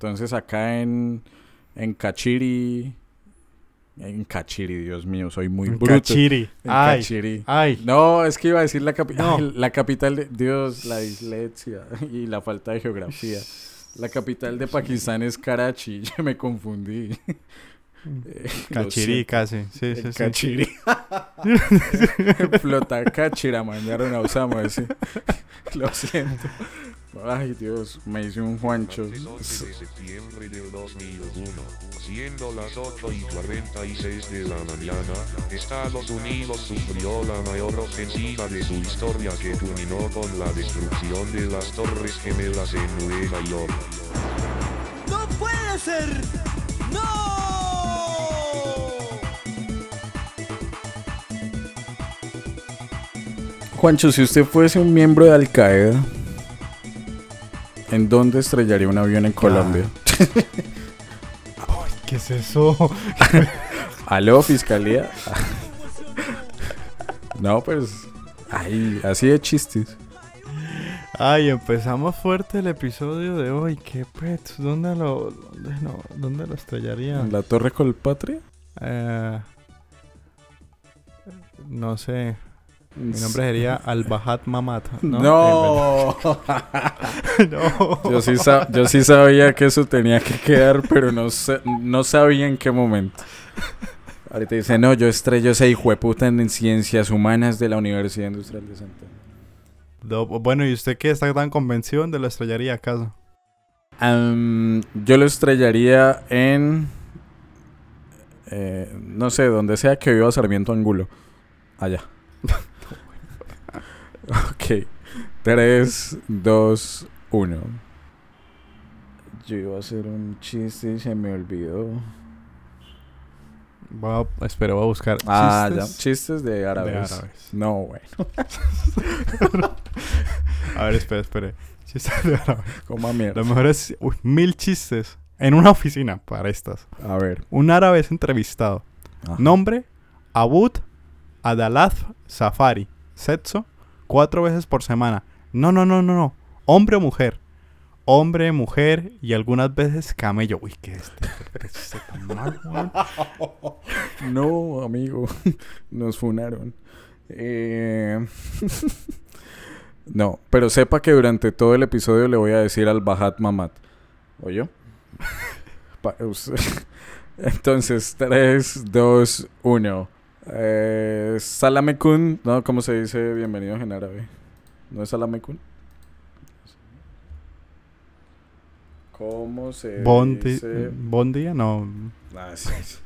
Entonces acá en, en Cachiri, en Cachiri, Dios mío, soy muy bruto. Cachiri. En Ay, Cachiri. ay. No, es que iba a decir la, capi- No. ay, la capital de... Dios, la dislexia y la falta de geografía. La capital de Pakistán es Karachi, yo me confundí. Eh, Cachiri, casi. Sí, En sí, sí. Cachiri. Flota Cachira mandaron a Osama. Lo siento. Ay, Dios, me hice un Juancho. Martes 11 de septiembre del 2001, siendo las 8 y 46 de la mañana, Estados Unidos sufrió la mayor ofensiva de su historia que culminó con la destrucción de las Torres Gemelas en Nueva York. ¡No puede ser! ¡No! Juancho, si usted fuese un miembro de Al Qaeda, ¿en dónde estrellaría un avión en Colombia? ¿Qué es eso? ¿Aló, fiscalía? no, pues. Ay, así de chistes. Ay, empezamos fuerte el episodio de hoy. ¿Qué pets? ¿Dónde lo, dónde, no, ¿dónde lo estrellaría? ¿En la Torre Colpatria? Eh, no sé. Mi nombre sería Al-Bahat Mamat. No. No. no. Yo sí, sa- yo sí sabía que eso tenía que quedar, pero no, sa- no sabía en qué momento. Ahorita dice, no, yo estrello ese hijo de puta en Ciencias Humanas de la Universidad Industrial de Santa Ana. No, Bueno, ¿y usted qué está tan convencido de lo estrellaría acaso? Am, yo lo estrellaría en... eh, no sé, donde sea que viva Sarmiento Angulo. Allá. ok. 3, 2, 1. Yo iba a hacer un chiste y se me olvidó. Voy a, espero, voy a buscar Ah, ya. chistes Chistes de árabes. de árabes. No, bueno. A ver, espere, espere. Chistes de árabes. Coma mierda. Lo mejor es uy, mil chistes en una oficina para estas. A ver. Un árabe es entrevistado. Ajá. Nombre, Abud Adalaz Safari. Sexo, cuatro veces por semana. No, no, no, no, no. Hombre o mujer. Hombre, mujer y algunas veces camello. Uy, qué este, mal, weón. No, amigo. Nos funaron. Eh, no, pero sepa que durante todo el episodio le voy a decir al Bahat Mamat. Us- Entonces, 3, 2, 1. Eh, Salamekun. No, ¿cómo se dice bienvenidos en árabe? ¿No es Salamekun? ¿Cómo se dice? bon día, no. Ah, sí, sí.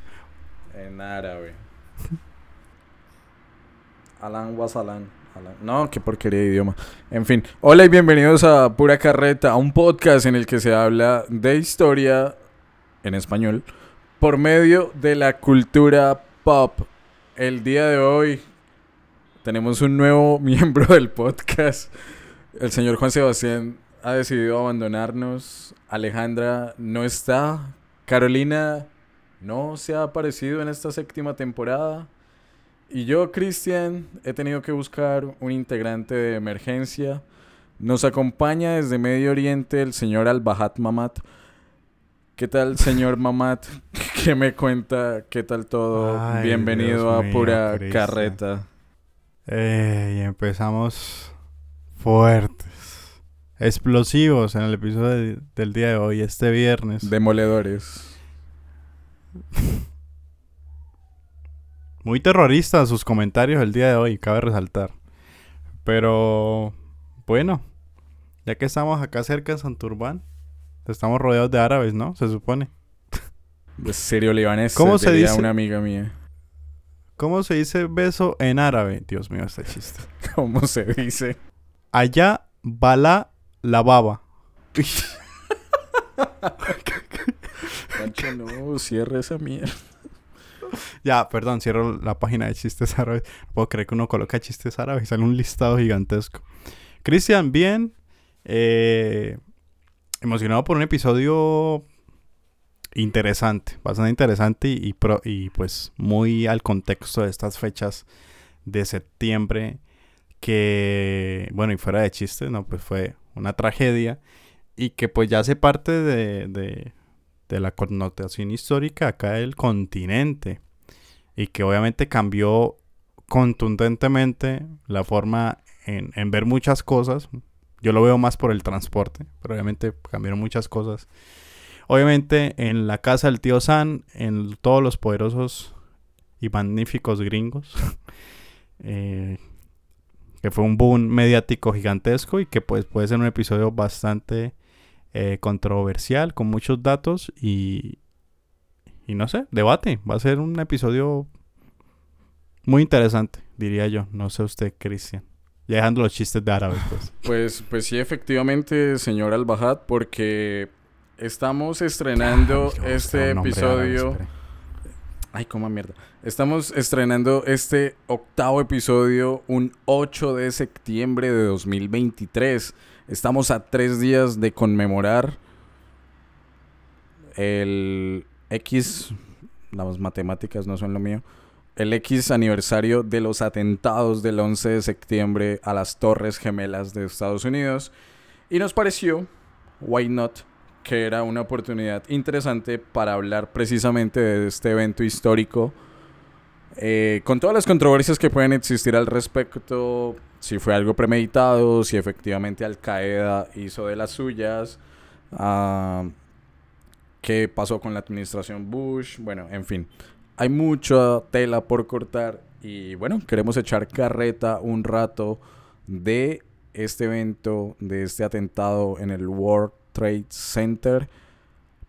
En árabe. Alan Wasalan. Alan- No, qué porquería de idioma. En fin. Hola y bienvenidos a Pura Carreta, un podcast en el que se habla de historia en español por medio de la cultura pop. El día de hoy tenemos un nuevo miembro del podcast. El señor Juan Sebastián ha decidido abandonarnos. Alejandra no está. Carolina no se ha aparecido en esta séptima temporada. Y yo, Cristian, he tenido que buscar un integrante de emergencia. Nos acompaña desde Medio Oriente el señor Al-Bahat Mamat. ¿Qué tal, señor Mamat? ¿Qué me cuenta? ¿Qué tal todo? Ay, Bienvenido Dios a mío, Pura. Carreta. Eh, y empezamos fuertes. Explosivos en el episodio de- del día de hoy, este viernes. Demoledores. Muy terroristas sus comentarios el día de hoy, cabe resaltar. Pero bueno, ya que estamos acá cerca de Santurbán, estamos rodeados de árabes, ¿no? Se supone. De Sirio Libanés. ¿Cómo se diría dice? una amiga mía. ¿Cómo se dice beso en árabe? Dios mío, este chiste. ¿Cómo se dice? Allá bala la baba. Pancho, no, cierra esa mierda. Ya, perdón, cierro la página de chistes árabes. No puedo creer que uno coloca chistes árabes y sale un listado gigantesco. Cristian, bien. Eh, emocionado por un episodio interesante, bastante interesante y, pro- y pues muy al contexto de estas fechas de septiembre que, bueno, y fuera de chistes, no, pues fue una tragedia y que pues ya hace parte de, de, de la connotación histórica acá del continente y que obviamente cambió contundentemente la forma en, en ver muchas cosas. Yo lo veo más por el transporte, pero obviamente cambiaron muchas cosas. Obviamente en la casa del tío San, en todos los poderosos y magníficos gringos, eh, que fue un boom mediático gigantesco y que pues puede ser un episodio bastante eh, controversial, con muchos datos y, y no sé, debate. Va a ser un episodio muy interesante, diría yo. No sé usted, Cristian. Ya dejando los chistes de árabe, pues. Pues, pues sí, efectivamente, señor Al-Bahad, porque estamos estrenando este árabe, episodio. Ay, cómo mierda. Estamos estrenando este octavo episodio un 8 de septiembre de 2023. Estamos a tres días de conmemorar el X, las matemáticas no son lo mío, el X aniversario de los atentados del 11 de septiembre a las Torres Gemelas de Estados Unidos. Y nos pareció, why not, que era una oportunidad interesante para hablar precisamente de este evento histórico. eh, con todas las controversias que pueden existir al respecto, si fue algo premeditado, si efectivamente Al Qaeda hizo de las suyas, ah, qué pasó con la administración Bush, bueno, en fin, hay mucha tela por cortar y bueno, queremos echar carreta un rato de este evento, de este atentado en el World Trade Center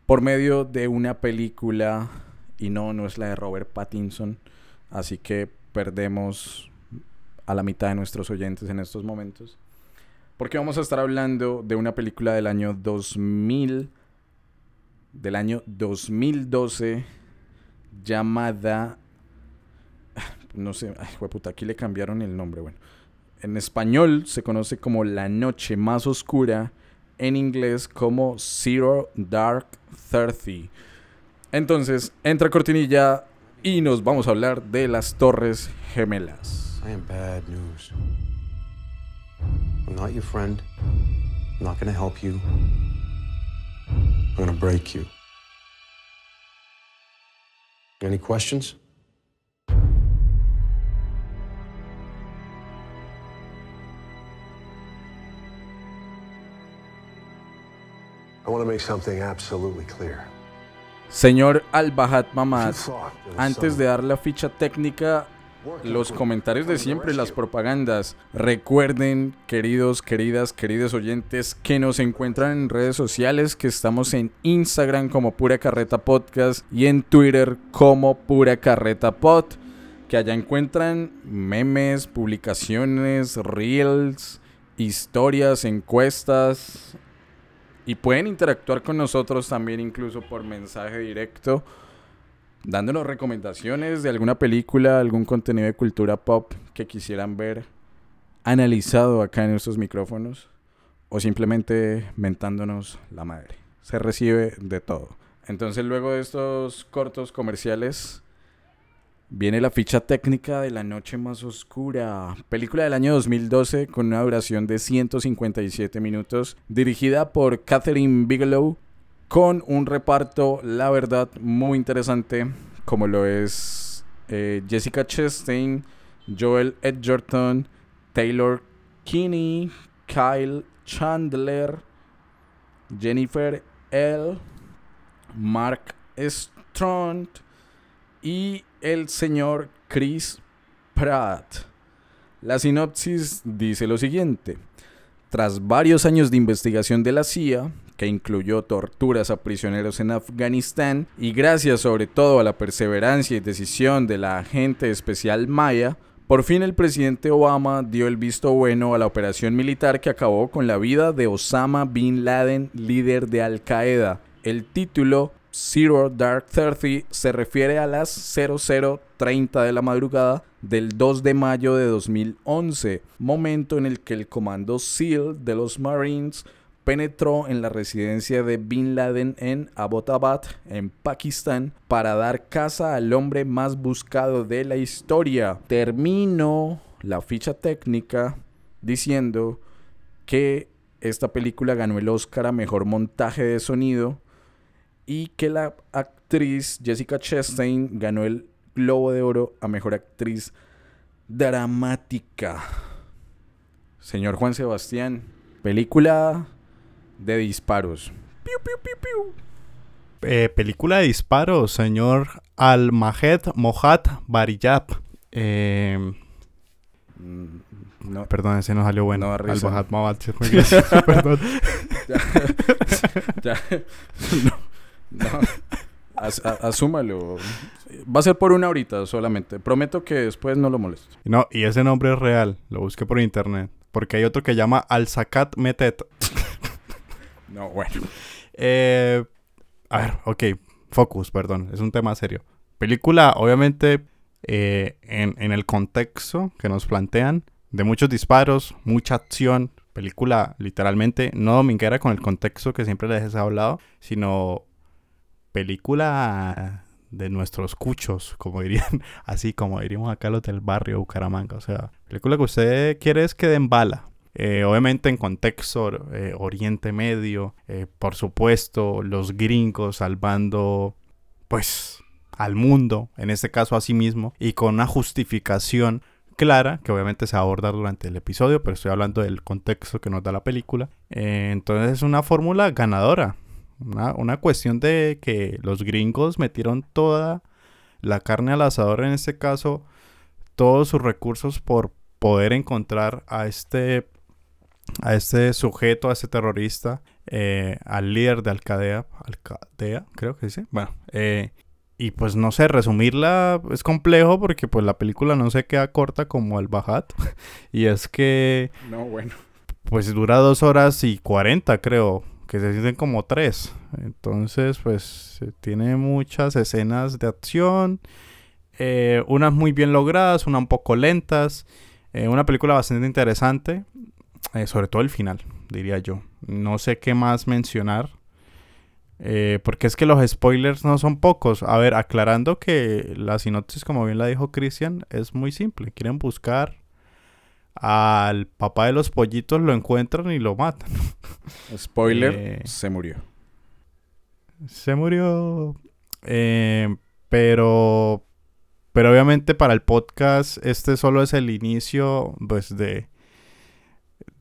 por medio de una película y no, no es la de Robert Pattinson, así que perdemos a la mitad de nuestros oyentes en estos momentos. Porque vamos a estar hablando de una película del año 2000, del año 2012, llamada, no sé, ay, puta, aquí le cambiaron el nombre, bueno. En español se conoce como La Noche Más Oscura, en inglés como Zero Dark Thirty. Entonces, entra cortinilla y nos vamos a hablar de las Torres Gemelas. I am bad news. I'm not your friend. I'm not gonna help you. I'm gonna break you. Any questions? I want to make something absolutely clear. Señor Al-Bahad You Mamad, thought there was antes some de dar la ficha técnica, working los comentarios de siempre, las propagandas. Recuerden, queridos, queridas, queridos oyentes, que nos encuentran en redes sociales, que estamos en Instagram como Pura Carreta Podcast y en Twitter como Pura Carreta Pod. Que allá encuentran memes, publicaciones, reels, historias, encuestas. Y pueden interactuar con nosotros también incluso por mensaje directo dándonos recomendaciones de alguna película, algún contenido de cultura pop que quisieran ver analizado acá en estos micrófonos o simplemente mentándonos la madre. Se recibe de todo. Entonces luego de estos cortos comerciales viene la ficha técnica de La Noche Más Oscura, película del año 2012 con una duración de 157 minutos, dirigida por Catherine Bigelow con un reparto, la verdad, muy interesante, como lo es eh, Jessica Chastain, Joel Edgerton, Taylor Kinney, Kyle Chandler, Jennifer L., Mark Strong y el señor Chris Pratt. La sinopsis dice lo siguiente. Tras varios años de investigación de la CIA, que incluyó torturas a prisioneros en Afganistán, y gracias sobre todo a la perseverancia y decisión de la agente especial Maya, por fin el presidente Obama dio el visto bueno a la operación militar que acabó con la vida de Osama Bin Laden, líder de Al Qaeda. El título Zero Dark Thirty se refiere a las 0030 de la madrugada del 2 de mayo de 2011, momento en el que el comando SEAL de los Marines penetró en la residencia de Bin Laden en Abbottabad, en Pakistán, para dar caza al hombre más buscado de la historia. Termino la ficha técnica diciendo que esta película ganó el Oscar a Mejor Montaje de Sonido y que la actriz Jessica Chastain ganó el Globo de Oro a Mejor Actriz Dramática. Señor Juan Sebastián, película de disparos. Piu, piu, piu, piu. Eh, película de disparos, señor Al-Mahed Mohad Bariyab. Eh, Mm, No, perdón, ese no salió bueno. No muy gracioso, perdón. ya. No, no. As- a- asúmalo. Va a ser por una horita solamente. Prometo que después no lo molesto. No, y ese nombre es real. Lo busqué por internet. Porque hay otro que llama Al-Sakat Metet. No, bueno. Eh, a ver, ok. Focus, perdón. Es un tema serio. Película, obviamente, eh, en, en el contexto que nos plantean, de muchos disparos, mucha acción. Película, literalmente, no dominguera con el contexto que siempre les he hablado, sino película de nuestros cuchos, como dirían, así como diríamos acá los del barrio Bucaramanga. O sea, película que usted quiere es que den bala. Eh, obviamente en contexto eh, Oriente Medio, eh, por supuesto, los gringos salvando, pues, al mundo, en este caso a sí mismo, y con una justificación clara, que obviamente se aborda durante el episodio, pero estoy hablando del contexto que nos da la película. Entonces es una fórmula ganadora, una, una cuestión de que los gringos metieron toda la carne al asador, en este caso, todos sus recursos por poder encontrar a este a este sujeto, a este terrorista, eh, al líder de Al-Qaeda, Al-Qaeda, creo que sí. Bueno, eh, y pues no sé, resumirla es complejo porque pues la película no se queda corta como el Bajat. y es que No, bueno. pues dura dos horas y cuarenta creo, que se sienten como tres. Entonces pues tiene muchas escenas de acción, eh, unas muy bien logradas, unas un poco lentas. Eh, una película bastante interesante, eh, sobre todo el final, diría yo. No sé qué más mencionar. eh, porque es que los spoilers no son pocos. A ver, aclarando que la sinopsis, como bien la dijo Christian, es muy simple. Quieren buscar al papá de los pollitos, lo encuentran y lo matan. Spoiler, Eh. se murió. Se murió. Eh, pero. Pero obviamente para el podcast, este solo es el inicio, pues, de.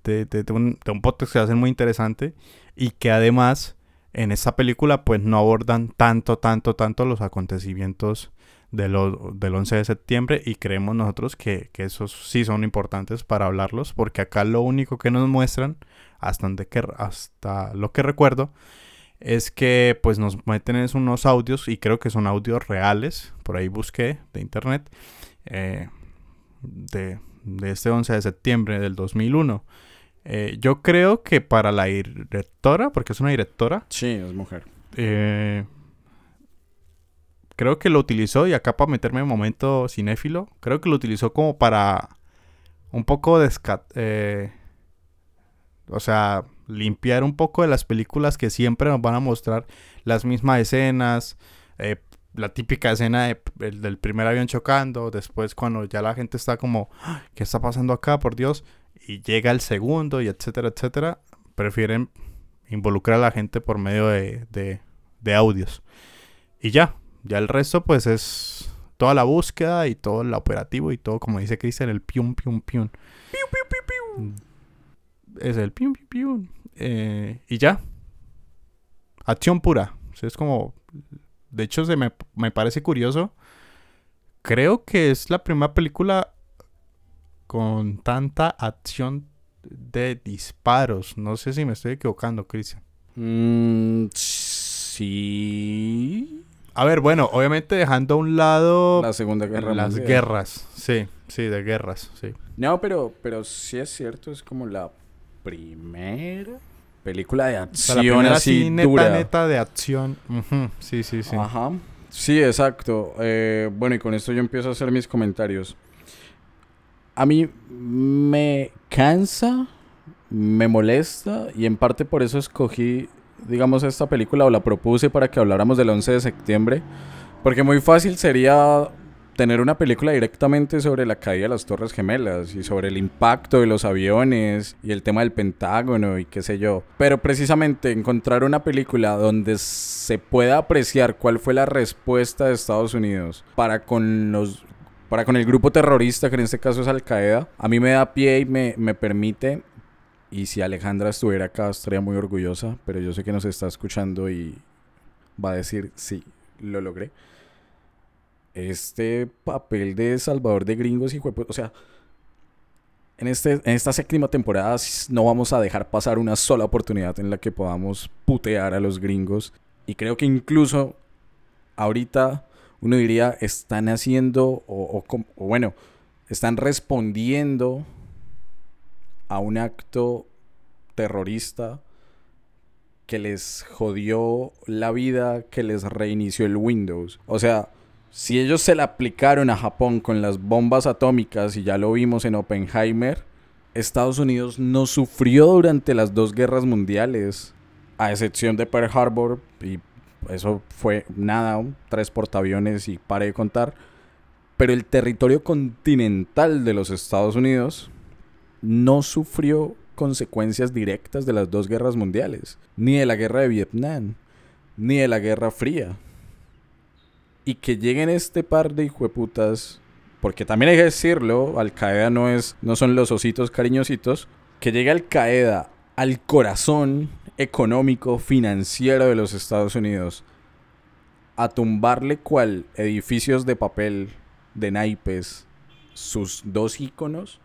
De, de- un, de un podcast que ser muy interesante. Y que además, en esta película, pues no abordan tanto, tanto, tanto los acontecimientos de lo- del 11 de septiembre. Y creemos nosotros que, que esos sí son importantes para hablarlos. Porque acá lo único que nos muestran, hasta, donde que, hasta lo que recuerdo, es que pues nos meten unos audios y creo que son audios reales, por ahí busqué de internet, eh, de, de este 11 de septiembre del 2001. Eh, yo creo que para la directora, porque es una directora, Sí, es mujer. eh, creo que lo utilizó, y acá para meterme en momento cinéfilo, creo que lo utilizó como para un poco desca- eh, o sea, limpiar un poco de las películas que siempre nos van a mostrar las mismas escenas, eh, la típica escena de- el- del primer avión chocando, después cuando ya la gente está como, "Ah, ¿qué está pasando acá, por Dios? Y llega el segundo y etcétera, etcétera, prefieren involucrar a la gente por medio de, de, de audios. Y ya, ya el resto pues es toda la búsqueda y todo el operativo y todo, como dice Cristian, el pium, pium, pium. Es el pium, pium, pium. Eh, y ya. Acción pura. O sea, es como... De hecho, se me, me parece curioso. Creo que es la primera película con tanta acción de disparos. No sé si me estoy equivocando, Cristian. Mm, sí. A ver, bueno, obviamente dejando a un lado La Segunda Guerra las Mundial. guerras. Sí, sí, de guerras, sí. No, pero, pero sí es cierto, es como la primera película de O acción sea, la primera así neta, dura. neta de acción. Sí, sí, sí. Ajá. Sí, exacto. Eh, bueno, y con esto yo empiezo a hacer mis comentarios. A mí me cansa, me molesta y en parte por eso escogí, digamos, esta película o la propuse para que habláramos del 11 de septiembre. Porque muy fácil sería tener una película directamente sobre la caída de las Torres Gemelas y sobre el impacto de los aviones y el tema del Pentágono y qué sé yo. Pero precisamente encontrar una película donde se pueda apreciar cuál fue la respuesta de Estados Unidos para con los para con el grupo terrorista, que en este caso es Al Qaeda, a mí me da pie y me, me permite y si Alejandra estuviera acá, estaría muy orgullosa, pero yo sé que nos está escuchando y va a decir, sí, lo logré. Este papel de Salvador de Gringos y o sea, en, este, en esta séptima temporada no vamos a dejar pasar una sola oportunidad en la que podamos putear a los gringos. Y creo que incluso ahorita uno diría, están haciendo, o, bueno, están respondiendo a un acto terrorista que les jodió la vida, que les reinició el Windows. O sea, si ellos se la aplicaron a Japón con las bombas atómicas, y ya lo vimos en Oppenheimer, Estados Unidos no sufrió durante las dos guerras mundiales, a excepción de Pearl Harbor, y eso fue nada, tres portaaviones y pare de contar. Pero el territorio continental de los Estados Unidos no sufrió consecuencias directas de las dos guerras mundiales, ni de la guerra de Vietnam, ni de la Guerra Fría. Y que lleguen este par de hijueputas, porque también hay que decirlo, Al Qaeda no, es, no son los ositos cariñositos, que llegue Al Qaeda al corazón económico, financiero de los Estados Unidos, a tumbarle cual edificios de papel de naipes sus dos íconos,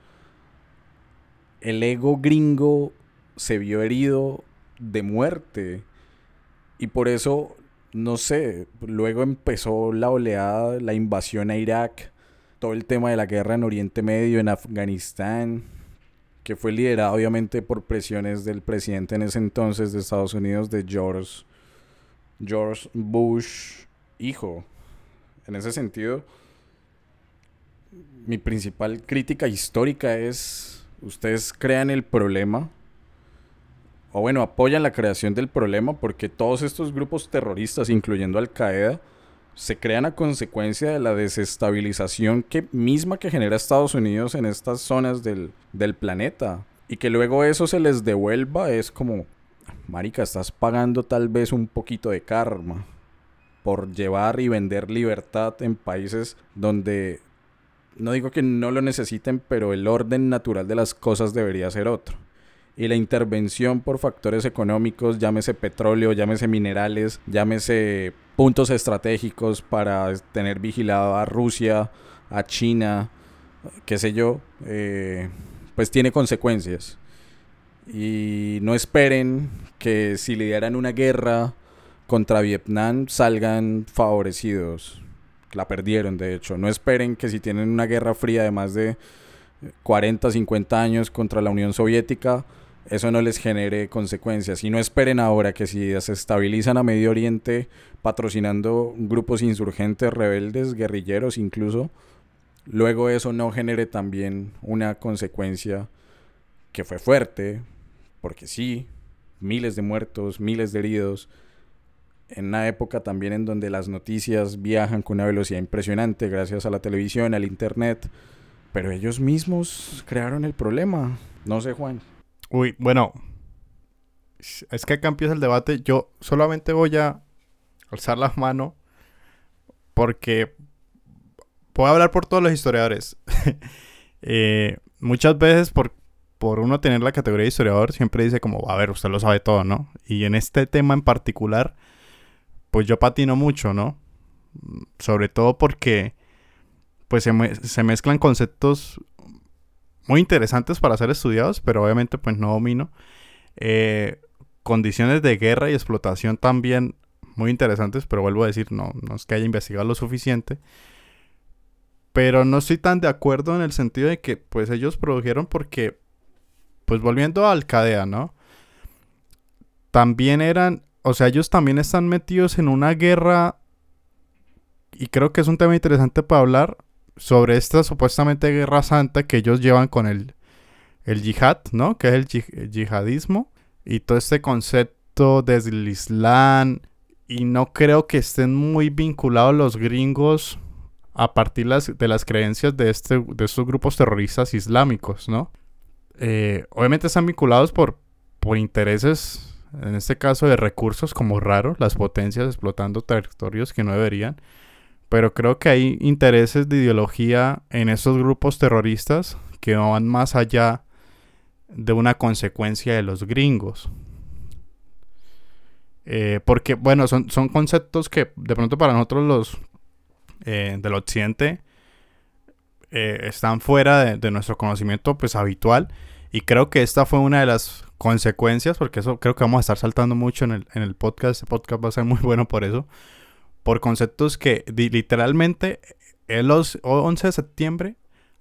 el ego gringo se vio herido de muerte. Y por eso, no sé, luego empezó la oleada, la invasión a Irak, todo el tema de la guerra en Oriente Medio, en Afganistán, que fue liderado obviamente por presiones del presidente en ese entonces de Estados Unidos, de George, George Bush, hijo. En ese sentido, mi principal crítica histórica es ustedes crean el problema, o bueno, apoyan la creación del problema, porque todos estos grupos terroristas, incluyendo Al Qaeda, se crean a consecuencia de la desestabilización que, misma que genera Estados Unidos en estas zonas del, del planeta. Y que luego eso se les devuelva es como, Marica, estás pagando tal vez un poquito de karma por llevar y vender libertad en países donde no digo que no lo necesiten, pero el orden natural de las cosas debería ser otro. Y la intervención por factores económicos, llámese petróleo, llámese minerales, llámese puntos estratégicos para tener vigilado a Rusia, a China, qué sé yo, eh, pues tiene consecuencias. Y no esperen que si lideran una guerra contra Vietnam salgan favorecidos la perdieron de hecho. No esperen que si tienen una guerra fría de más de 40, 50 años contra la Unión Soviética, eso no les genere consecuencias. Y no esperen ahora que si se estabilizan a Medio Oriente patrocinando grupos insurgentes, rebeldes, guerrilleros incluso, luego eso no genere también una consecuencia que fue fuerte, porque sí, miles de muertos, miles de heridos, en una época también en donde las noticias viajan con una velocidad impresionante gracias a la televisión, al internet, pero ellos mismos crearon el problema. No sé, Juan. Uy, bueno, es que acá empieza el debate. Yo solamente voy a alzar la mano porque puedo hablar por todos los historiadores. Eh, muchas veces por, por uno tener la categoría de historiador siempre dice como, a ver, usted lo sabe todo, ¿no? Y en este tema en particular pues yo patino mucho, ¿no? Sobre todo porque pues se, mezclan conceptos muy interesantes para ser estudiados, pero obviamente pues no domino. Eh, condiciones de guerra y explotación también muy interesantes, pero vuelvo a decir, no, no es que haya investigado lo suficiente. Pero no estoy tan de acuerdo en el sentido de que pues ellos produjeron porque, pues volviendo a Alcadea, ¿no? También eran o sea, ellos también están metidos en una guerra y creo que es un tema interesante para hablar sobre esta supuestamente guerra santa que ellos llevan con el, el yihad, ¿no? Que es el, yihadismo y todo este concepto desde el Islam y no creo que estén muy vinculados los gringos a partir las, de las creencias de, este, de estos grupos terroristas islámicos, ¿no? Eh, obviamente están vinculados por, por intereses, en este caso de recursos como raro, las potencias explotando territorios que no deberían. Pero creo que hay intereses de ideología en estos grupos terroristas que van más allá de una consecuencia de los gringos. Eh, porque, bueno, son, son conceptos que de pronto para nosotros los eh, del occidente eh, están fuera de, de, nuestro conocimiento pues habitual. Y creo que esta fue una de las consecuencias, porque eso creo que vamos a estar saltando mucho en el, en el podcast. Este podcast va a ser muy bueno por eso. Por conceptos que literalmente el 11 de septiembre,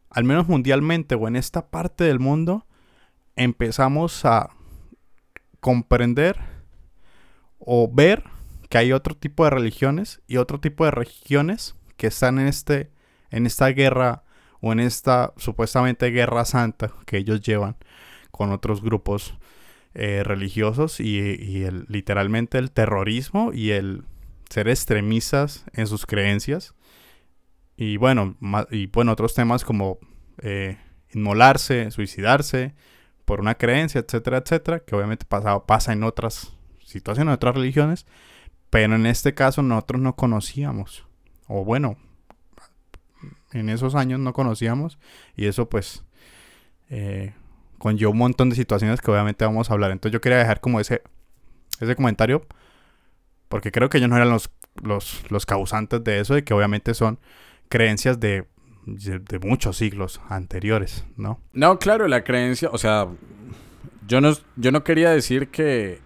al menos mundialmente o en esta parte del mundo, empezamos a comprender o ver que hay otro tipo de religiones y otro tipo de regiones que están en este en esta guerra o en esta supuestamente guerra santa que ellos llevan con otros grupos eh, religiosos y, literalmente el terrorismo y el ser extremistas en sus creencias y bueno y bueno otros temas como eh, inmolarse suicidarse por una creencia etcétera etcétera que obviamente pasa, pasa en otras situaciones en otras religiones pero en este caso nosotros no conocíamos o bueno en esos años no conocíamos y eso pues eh, conllevó un montón de situaciones que obviamente vamos a hablar. Entonces yo quería dejar como ese, ese comentario porque creo que ellos no eran los, los, los causantes de eso y que obviamente son creencias de, de, muchos siglos anteriores, ¿no? No, claro, la creencia, o sea, yo no, yo no quería decir que,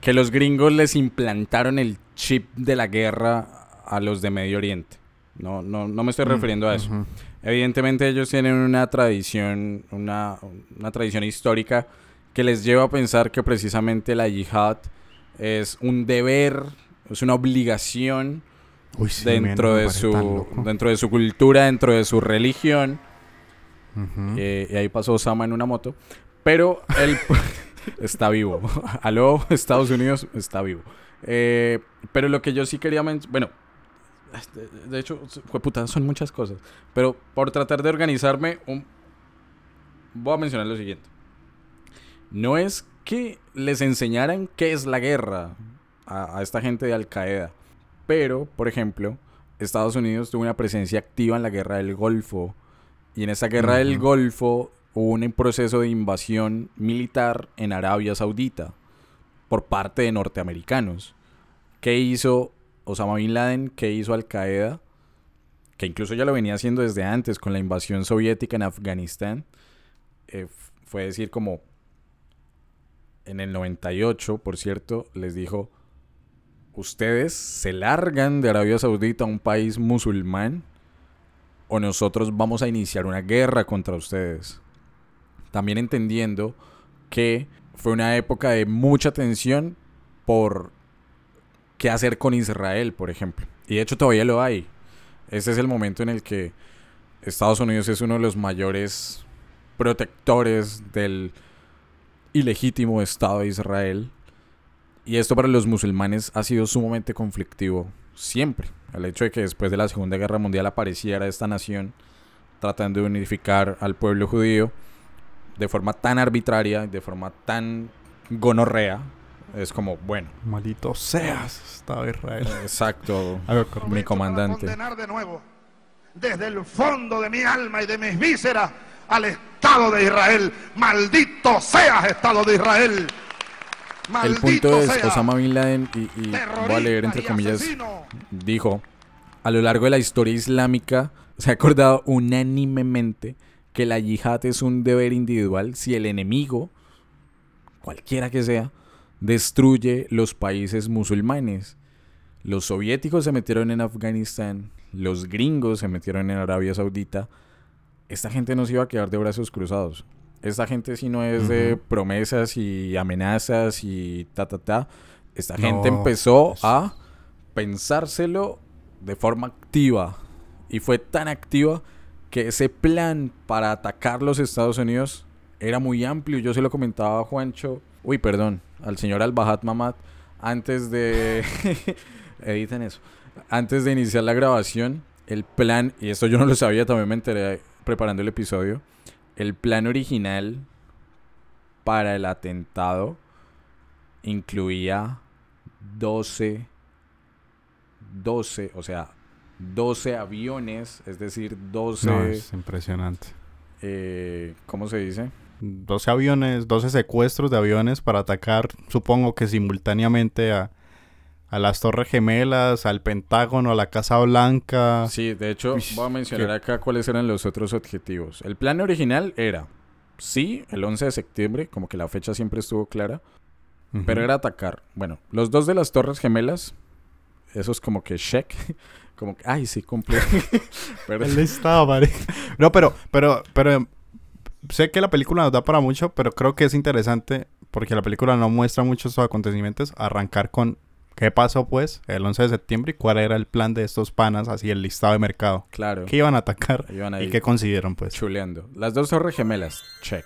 que los gringos les implantaron el chip de la guerra a los de Medio Oriente. No, no, no me estoy mm, refiriendo a eso. Evidentemente ellos tienen una tradición, una, una, tradición histórica que les lleva a pensar que precisamente la yihad es un deber, es una obligación dentro, de su, dentro de su cultura, dentro de su religión. Eh, y ahí pasó Osama en una moto. Pero él está vivo. Aló, Estados Unidos está vivo. Eh, pero lo que yo sí quería mencionar, bueno, este, de hecho, puta, son muchas cosas. Pero por tratar de organizarme, voy a mencionar lo siguiente. No es que les enseñaran qué es la guerra a, esta gente de Al Qaeda. Pero, por ejemplo, Estados Unidos tuvo una presencia activa en la guerra del Golfo. Y en esa guerra del Golfo hubo un proceso de invasión militar en Arabia Saudita por parte de norteamericanos. ¿Qué hizo Osama Bin Laden, que hizo Al Qaeda, que incluso ya lo venía haciendo desde antes con la invasión soviética en Afganistán, eh, fue decir como en el 98, por cierto, les dijo, ustedes se largan de Arabia Saudita a un país musulmán o nosotros vamos a iniciar una guerra contra ustedes. También entendiendo que fue una época de mucha tensión por qué hacer con Israel, por ejemplo. Y de hecho todavía lo hay. Ese es el momento en el que Estados Unidos es uno de los mayores protectores del ilegítimo Estado de Israel. Y esto para los musulmanes ha sido sumamente conflictivo siempre. El hecho de que después de la Segunda Guerra Mundial apareciera esta nación tratando de unificar al pueblo judío de forma tan arbitraria, de forma tan gonorrea, es como, bueno. Maldito seas, estaba Israel. Exacto. mi comandante. condenar de nuevo, desde el fondo de mi alma y de mis vísceras, al Estado de Israel. Maldito seas, Estado de Israel. el punto es, Osama Bin Laden, y, y voy a leer entre comillas, dijo, a lo largo de la historia islámica se ha acordado unánimemente que la yihad es un deber individual si el enemigo, cualquiera que sea, destruye los países musulmanes. Los soviéticos se metieron en Afganistán, los gringos se metieron en Arabia Saudita. Esta gente no se iba a quedar de brazos cruzados. Esta gente si no es de promesas y amenazas y ta ta ta. Esta gente empezó a pensárselo de forma activa. Y fue tan activa que ese plan para atacar los Estados Unidos era muy amplio. Yo se lo comentaba a Juancho. Uy, perdón al señor Al-Bahat Mamad antes de... editen eso. Antes de iniciar la grabación, el plan, y esto yo no lo sabía, también me enteré preparando el episodio, el plan original para el atentado incluía 12, 12, o sea, 12 aviones, es decir, 12, No, es impresionante. eh, ¿cómo se dice? 12 aviones, 12 secuestros de aviones para atacar, supongo que simultáneamente a, a las Torres Gemelas, al Pentágono, a la Casa Blanca. Sí, de hecho, Uy, voy a mencionar acá cuáles eran los otros objetivos. El plan original era, sí, el 11 de septiembre, como que la fecha siempre estuvo clara, pero era atacar. Bueno, los dos de las Torres Gemelas, esos como que check, como que, ay, sí, cumple. pero, El listado, marica. No, pero, pero, pero sé que la película nos da para mucho, pero creo que es interesante porque la película no muestra muchos acontecimientos. Arrancar con qué pasó, pues, el 11 de septiembre y cuál era el plan de estos panas, así el listado de mercado. claro, ¿Qué iban a atacar iban y qué consiguieron, pues? chuleando. Las dos Torres Gemelas, check,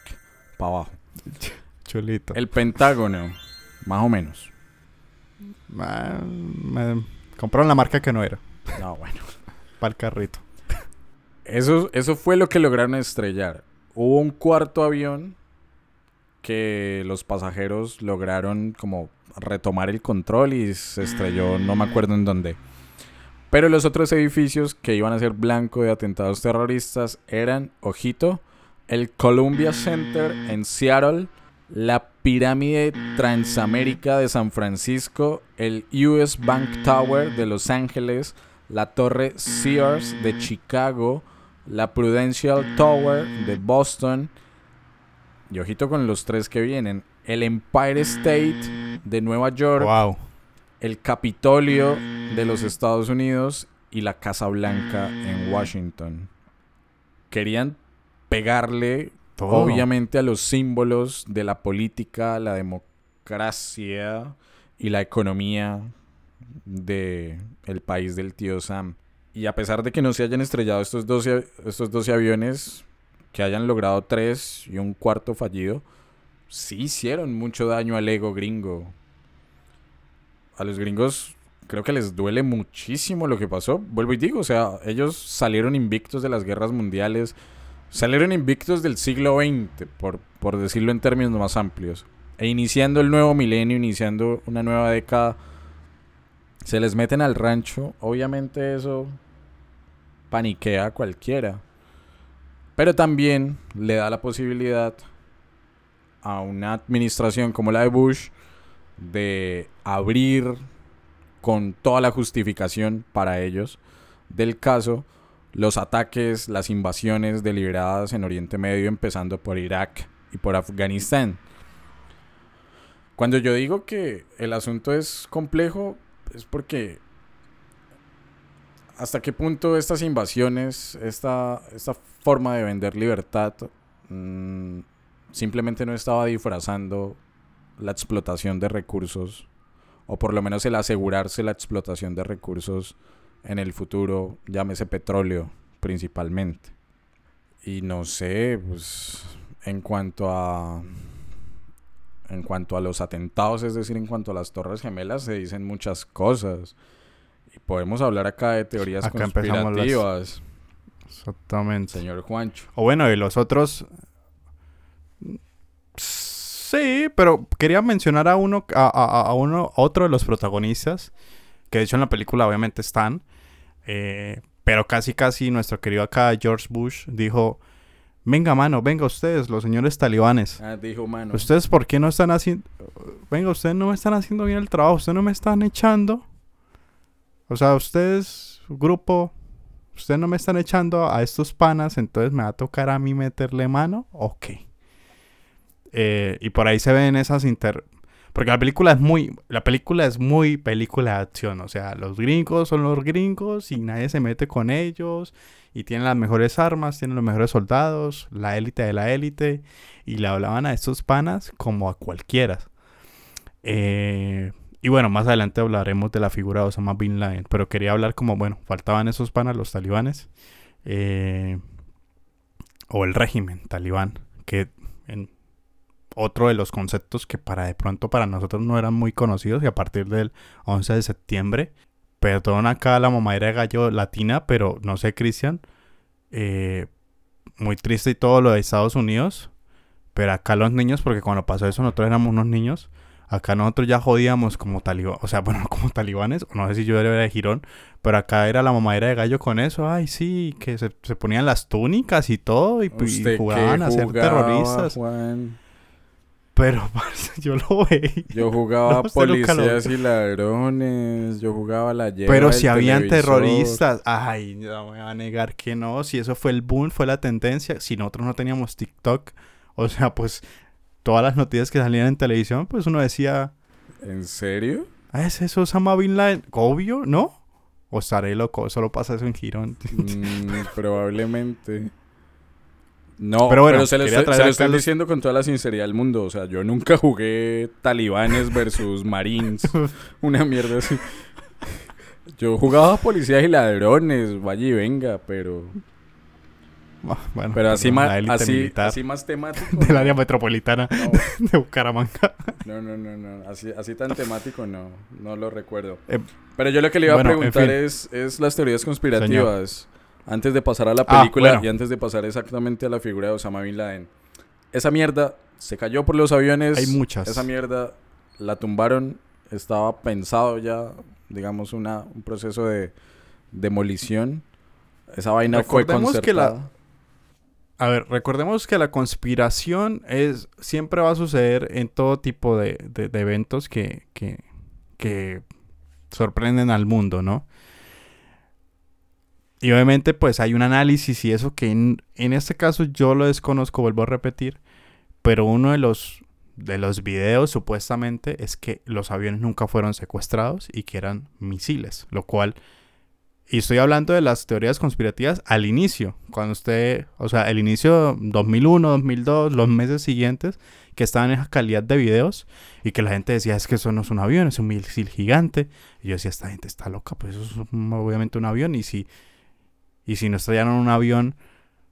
para abajo. Chulito. El Pentágono, más o menos. Me compraron la marca que no era, No, bueno. para el carrito. Eso, eso fue lo que lograron estrellar. Hubo un cuarto avión que los pasajeros lograron como retomar el control y se estrelló, no me acuerdo en dónde. Pero los otros edificios que iban a ser blanco de atentados terroristas eran, ojito, el Columbia Center en Seattle, la pirámide Transamérica de San Francisco, el US Bank Tower de Los Ángeles, la torre Sears de Chicago, la Prudential Tower de Boston, y ojito con los tres que vienen, el Empire State de Nueva York, Wow. el Capitolio de los Estados Unidos y la Casa Blanca en Washington. Querían pegarle, Todo. obviamente, a los símbolos de la política, la democracia y la economía de el país del tío Sam. Y a pesar de que no se hayan estrellado estos 12, estos 12 aviones, que hayan logrado tres y un cuarto fallido, sí hicieron mucho daño al ego gringo. A los gringos creo que les duele muchísimo lo que pasó. Vuelvo y digo, o sea, ellos salieron invictos de las guerras mundiales, salieron invictos del siglo XX, por, por decirlo en términos más amplios. E iniciando el nuevo milenio, iniciando una nueva década, se les meten al rancho. Obviamente eso paniquea a cualquiera. Pero también le da la posibilidad a una administración como la de Bush de abrir con toda la justificación para ellos del caso los ataques, las invasiones deliberadas en Oriente Medio, empezando por Irak y por Afganistán. Cuando yo digo que el asunto es complejo, es porque hasta qué punto estas invasiones, esta, esta forma de vender libertad, mm, simplemente no estaba disfrazando la explotación de recursos, o por lo menos el asegurarse la explotación de recursos en el futuro, llámese petróleo principalmente. Y no sé, pues en cuanto a en cuanto a los atentados, es decir, en cuanto a las Torres Gemelas, se dicen muchas cosas. Y podemos hablar acá de teorías Acá empezamos las- conspirativas, Exactamente. señor Juancho. O bueno, y los otros. Sí, pero quería mencionar a uno, a, a- a uno, otro de los protagonistas, que de hecho en la película obviamente están, eh, pero casi casi nuestro querido acá George Bush dijo, venga mano, venga ustedes, los señores talibanes, Ah, dijo mano. ustedes por qué no están haciendo, venga, ustedes no me están haciendo bien el trabajo, ustedes no me están echando, o sea, ustedes, grupo, ustedes no me están echando a estos panas, entonces me va a tocar a mí meterle mano. Ok. Eh, y por ahí se ven esas inter... Porque la película es muy... La película es muy película de acción. O sea, los gringos son los gringos y nadie se mete con ellos. Y tienen las mejores armas, tienen los mejores soldados, la élite de la élite. Y le hablaban a estos panas como a cualquiera. Eh, y bueno, más adelante hablaremos de la figura de Osama Bin Laden. Pero quería hablar como, bueno, faltaban esos panas, los talibanes. eh, o el régimen talibán. Que en otro de los conceptos que para de pronto para nosotros no eran muy conocidos. Y a partir del 11 de septiembre perdón acá la mamadera de gallo latina, pero no sé, Cristian, eh, muy triste y todo lo de Estados Unidos, pero acá los niños, porque cuando pasó eso nosotros éramos unos niños, acá nosotros ya jodíamos como talibanes, o sea, bueno, como talibanes, no sé si yo era de Girón, pero acá era la mamadera de gallo con eso, ay, sí, que se, se ponían las túnicas y todo, y, y ¿Usted jugaban a ser terroristas. Juan? Pero, parce, yo lo veía. Yo jugaba No, policías y ladrones. Yo jugaba la lleva Pero si habían televisor. terroristas, ay, no me va a negar que no. Si eso fue el boom, fue la tendencia. Si nosotros no teníamos TikTok, o sea, pues todas las noticias que salían en televisión, pues uno decía, ¿En serio? ah, ¿es eso Osama Bin Laden? Obvio, ¿no? O estaré loco, solo pasa eso en Girón. Mm, probablemente. No, Pero bueno, se lo estoy, se lo diciendo con toda la sinceridad del mundo. O sea, yo nunca jugué talibanes versus marines. Una mierda así. Yo jugaba policías y ladrones, vaya y venga, pero... Ah, bueno, Pero así, más, así, más temático. del área metropolitana de Bucaramanga. No, no, no, no. Así, así tan temático no. No lo recuerdo. Eh, Pero yo lo que le iba bueno, a en preguntar fin. es, es las teorías conspirativas. Antes de pasar a la Ah, película bueno. y antes de pasar exactamente a la figura de Osama Bin Laden. Esa mierda se cayó por los aviones. Hay muchas. Esa mierda la tumbaron. Estaba pensado ya, digamos, una, un proceso de demolición. Esa vaina fue Recordemos que la- concertada. A ver, recordemos que la conspiración es siempre va a suceder en todo tipo de, de- de eventos que, que, que sorprenden al mundo, ¿no? Y obviamente pues hay un análisis y eso que en, este caso yo lo desconozco, vuelvo a repetir, pero uno de los, de los videos supuestamente es que los aviones nunca fueron secuestrados y que eran misiles, lo cual y estoy hablando de las teorías conspirativas al inicio, cuando usted, o sea, el inicio 2001, 2002, los meses siguientes, que estaban en esa calidad de videos y que la gente decía, es que eso no es un avión, es un misil gigante. Y yo decía, esta gente está loca, pues eso es obviamente un avión. Y si, y si no estrellaron un avión,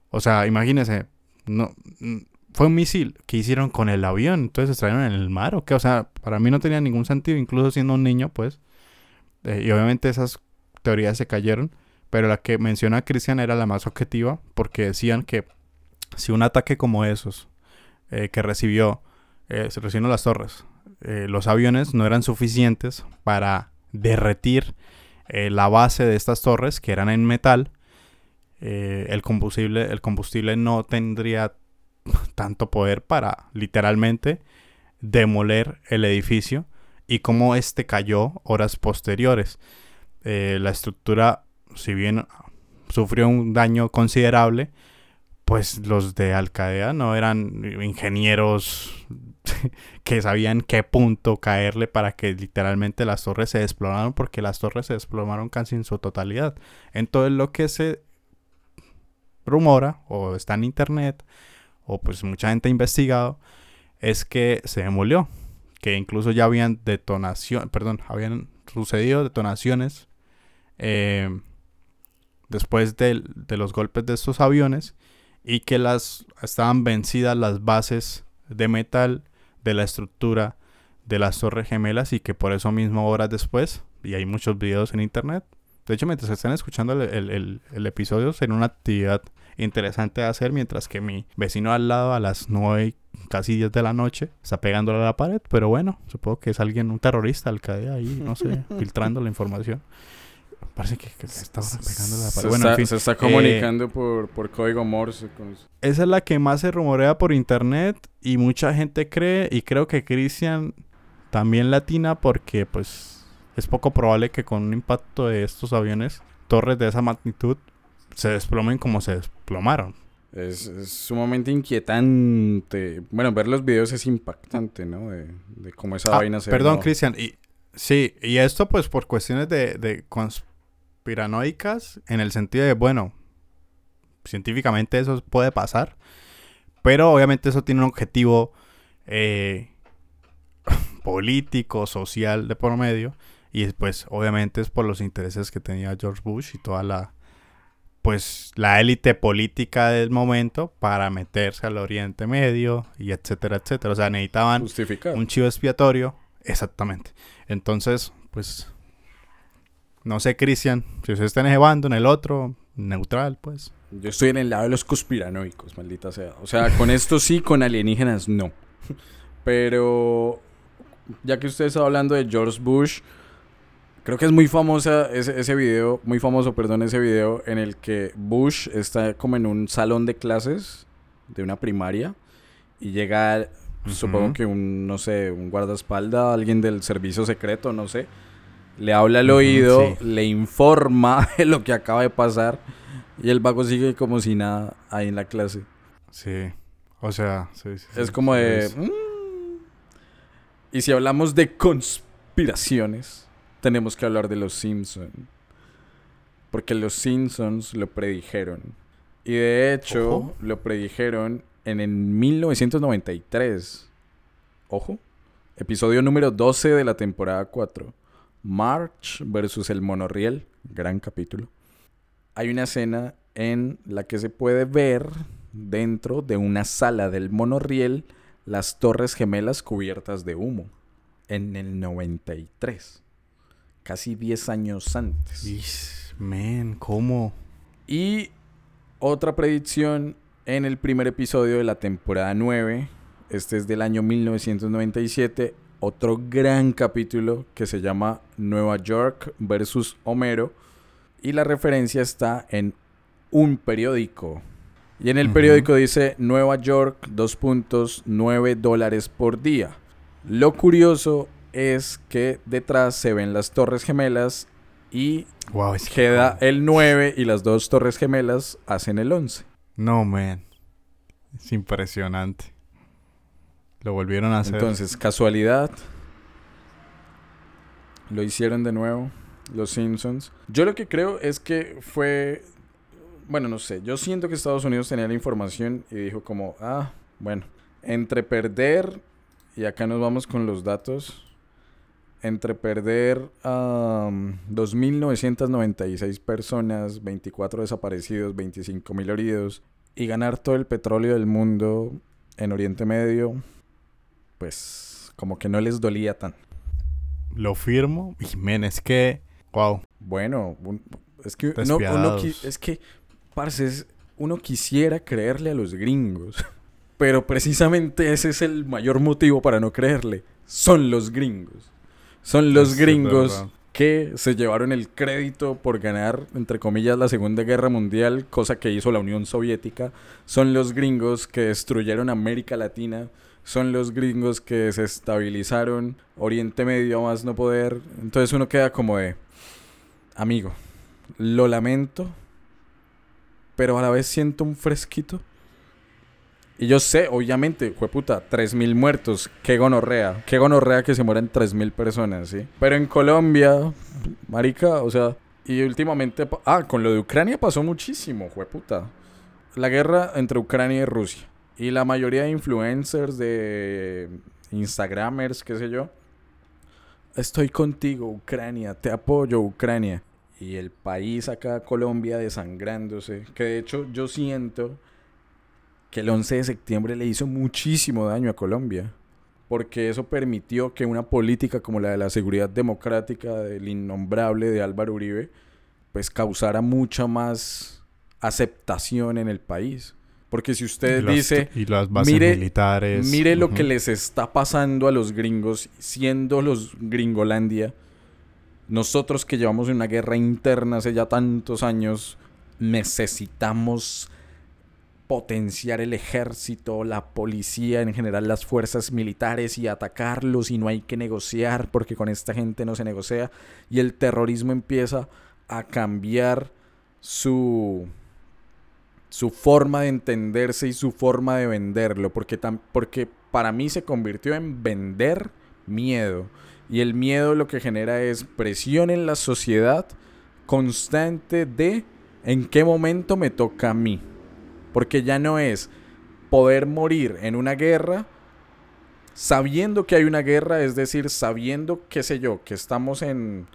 o sea, imagínense, no, fue un misil, ¿qué hicieron con el avión? Entonces estrellaron en el mar o qué? O sea, para mí no tenía ningún sentido, incluso siendo un niño, pues. Eh, y obviamente esas teorías se cayeron, pero la que menciona Cristian era la más objetiva, porque decían que si un ataque como esos eh, que recibió, eh, se recibieron las torres, eh, los aviones no eran suficientes para derretir la base de estas torres, que eran en metal, eh, el combustible, el combustible no tendría tanto poder para literalmente demoler el edificio y cómo este cayó horas posteriores. Eh, la estructura, si bien sufrió un daño considerable, pues los de Al Qaeda no eran ingenieros que sabían qué punto caerle para que literalmente las torres se desplomaron, porque las torres se desplomaron casi en su totalidad. Entonces lo que se rumora o está en internet o pues mucha gente ha investigado es que se demolió, que incluso ya habían detonación, perdón, habían sucedido detonaciones eh, después del- de, los golpes de estos aviones y que las estaban vencidas las bases de metal de la estructura de las torres gemelas y que por eso mismo horas después, y hay muchos videos en internet, de hecho mientras están escuchando el, el- el- el episodio será una actividad interesante de hacer mientras que mi vecino al lado a las 9 y casi 10 de la noche está pegándole a la pared, pero bueno, supongo que es alguien, un terrorista, al caer ahí, no sé, filtrando la información. Parece que, que está pegándole a la Se, pared. Bueno, en está, fin, se está eh, comunicando por, por código Morse. con- esa es la que más se rumorea por internet y mucha gente cree y creo que Cristian también latina porque pues es poco probable que con un impacto de estos aviones torres de esa magnitud se desplomen como se desplomaron. Es, es sumamente inquietante. Bueno, ver los videos es impactante, ¿no? De, de cómo esa Ah, vaina se perdón, no- Cristian. Y, sí, y esto pues por cuestiones de, de conspiranoicas en el sentido de, bueno, científicamente eso puede pasar, pero obviamente eso tiene un objetivo eh, político, social de por medio, y pues obviamente es por los intereses que tenía George Bush y toda la pues la élite política del momento para meterse al Oriente Medio y etcétera, etcétera. O sea, necesitaban Justificado. un chivo expiatorio. Exactamente. Entonces, pues. No sé, Cristian, si usted está en ese bando, en el otro, neutral, pues. Yo estoy en el lado de los conspiranoicos, maldita sea. O sea, con esto sí, con alienígenas no. Pero ya que usted está hablando de George Bush, creo que es muy famosa ese, ese video, muy famoso, perdón, ese video en el que Bush está como en un salón de clases de una primaria y llega, supongo que un, no sé, un guardaespaldas, alguien del servicio secreto, no sé, le habla al oído, sí. le informa de lo que acaba de pasar y el vago sigue como si nada ahí en la clase. Sí. O sea, sí, sí, Es como de... "Mm". Y si hablamos de conspiraciones, tenemos que hablar de los Simpsons. Porque los Simpsons lo predijeron. Y de hecho, Ojo. lo predijeron en el 1993. Ojo. Episodio número 12 de la temporada 4. March versus el monorriel. Gran capítulo. Hay una escena en la que se puede ver dentro de una sala del monorriel las torres gemelas cubiertas de humo. En el 93. Casi 10 años antes. Ish, men, ¿cómo? Y otra predicción en el primer episodio de la temporada 9. Este es del año 1997. Otro gran capítulo que se llama Nueva York versus Homero. Y la referencia está en un periódico. Y en el periódico dice Nueva York, dos puntos, 9 dólares por día. Lo curioso es que detrás se ven las torres gemelas y Wow, queda el 9 y las dos torres gemelas hacen el 11. No, man. Es impresionante. Lo volvieron a hacer. Entonces, casualidad. Lo hicieron de nuevo los Simpsons. Yo lo que creo es que fue bueno, no sé, yo siento que Estados Unidos tenía la información y dijo como, ah, bueno, entre perder y acá nos vamos con los datos. Entre perder a 2.996 personas, 24 desaparecidos, 25.000 heridos y ganar todo el petróleo del mundo en Oriente Medio, pues como que no les dolía tan. Lo firmo. Men, es que... Wow. Bueno, un- es que uno, uno es que, parce, uno quisiera creerle a los gringos, pero precisamente ese es el mayor motivo para no creerle. Son los gringos. Son los gringos que se llevaron el crédito por ganar, entre comillas, la Segunda Guerra Mundial, cosa que hizo la Unión Soviética. Son los gringos que destruyeron América Latina. Son los gringos que desestabilizaron Oriente Medio a más no poder. Entonces uno queda como de, amigo, lo lamento, pero a la vez siento un fresquito. Y yo sé, obviamente, puta, 3.000 muertos, qué gonorrea, qué gonorrea que se mueran 3.000 personas, ¿sí? Pero en Colombia, marica, o sea, y últimamente, ah, con lo de Ucrania pasó muchísimo, puta. La guerra entre Ucrania y Rusia. Y la mayoría de influencers, de Instagramers, qué sé yo, estoy contigo, Ucrania, te apoyo, Ucrania. Y el país acá, Colombia, desangrándose. Que de hecho yo siento que el 11 de septiembre le hizo muchísimo daño a Colombia. Porque eso permitió que una política como la de la seguridad democrática del innombrable de Álvaro Uribe, pues causara mucha más aceptación en el país. Porque si usted Y las- dice, Y las bases mire- militares. Mire lo que les está pasando a los gringos, siendo los gringolandia. Nosotros que llevamos una guerra interna hace ya tantos años, necesitamos potenciar el ejército, la policía, en general las fuerzas militares y atacarlos y no hay que negociar porque con esta gente no se negocia y el terrorismo empieza a cambiar su su forma de entenderse y su forma de venderlo, porque, porque para mí se convirtió en vender miedo. Y el miedo lo que genera es presión en la sociedad constante de en qué momento me toca a mí. Porque ya no es poder morir en una guerra sabiendo que hay una guerra, es decir, sabiendo, qué sé yo, que estamos en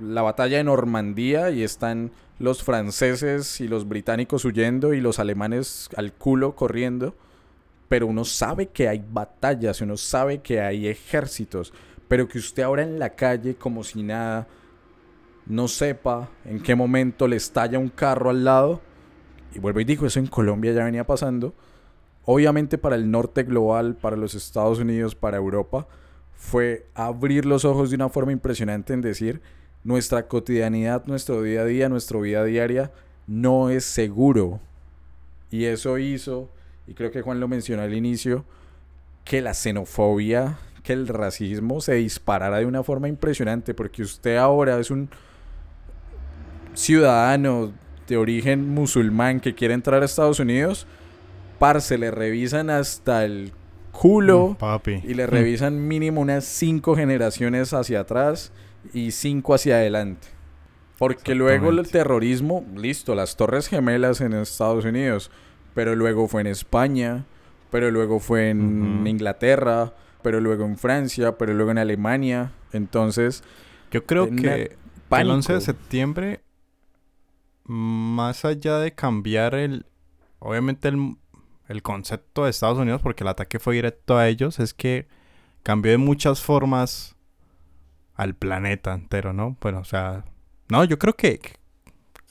la batalla de Normandía y están los franceses y los británicos huyendo y los alemanes al culo corriendo, pero uno sabe que hay batallas, uno sabe que hay ejércitos, pero que usted ahora en la calle como si nada no sepa en qué momento le estalla un carro al lado. Y vuelvo y digo, eso en Colombia ya venía pasando. Obviamente para el norte global, para los Estados Unidos, para Europa, fue abrir los ojos de una forma impresionante en decir, nuestra cotidianidad, nuestro día a día, nuestra vida diaria no es seguro. Y eso hizo, y creo que Juan lo mencionó al inicio, que la xenofobia, que el racismo se disparara de una forma impresionante, porque usted ahora es un ciudadano de origen musulmán que quiere entrar a Estados Unidos, parce, le revisan hasta el culo Mm, papi. y le Mm. revisan mínimo unas cinco generaciones hacia atrás y cinco hacia adelante. Porque luego el terrorismo, listo, las Torres Gemelas en Estados Unidos, pero luego fue en España, pero luego fue en. Inglaterra, pero luego en Francia, pero luego en Alemania. Entonces, Yo creo que el pánico. 11 de septiembre, más allá de cambiar el, obviamente el, el concepto de Estados Unidos, porque el ataque fue directo a ellos, es que cambió de muchas formas al planeta entero, ¿no? Bueno, o sea, no, yo creo que,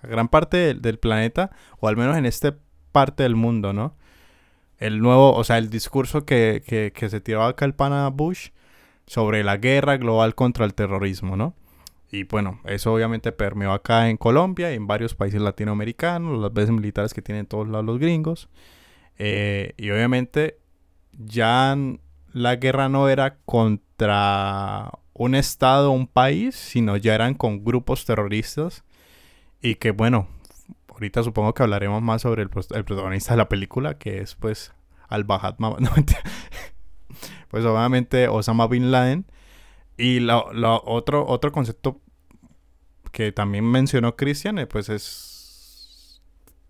gran parte del, planeta, o al menos en esta parte del mundo, ¿no? El nuevo, o sea, el discurso que, que, que se tiró acá el pana Bush sobre la guerra global contra el terrorismo, ¿no? Y bueno, eso obviamente permeó acá en Colombia y en varios países latinoamericanos, las bases militares que tienen todos lados los gringos. Eh, y obviamente ya la guerra no era contra un estado un país, sino ya eran con grupos terroristas. Y que bueno, ahorita supongo que hablaremos más sobre el, protagonista de la película, que es pues Al-Bahad no, pues obviamente Osama Bin Laden. Y la, la otro, otro concepto que también mencionó Cristian, eh, pues es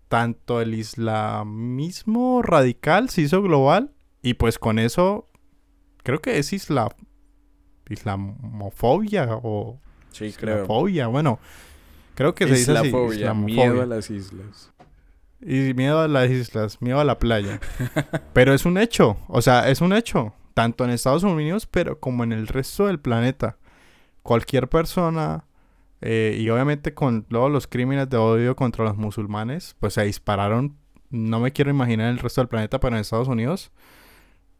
tanto el islamismo radical se hizo global y pues con eso creo que es isla, islamofobia o sí, creo. islamofobia, bueno, creo que se dice así, Islafobia, miedo islamofobia. a las islas. Y miedo a las islas, miedo a la playa. pero es un hecho, o sea, es un hecho, tanto en Estados Unidos, pero como en el resto del planeta. Cualquier persona, eh, y obviamente con todos los crímenes de odio contra los musulmanes, pues se dispararon, no me quiero imaginar el resto del planeta, pero en Estados Unidos,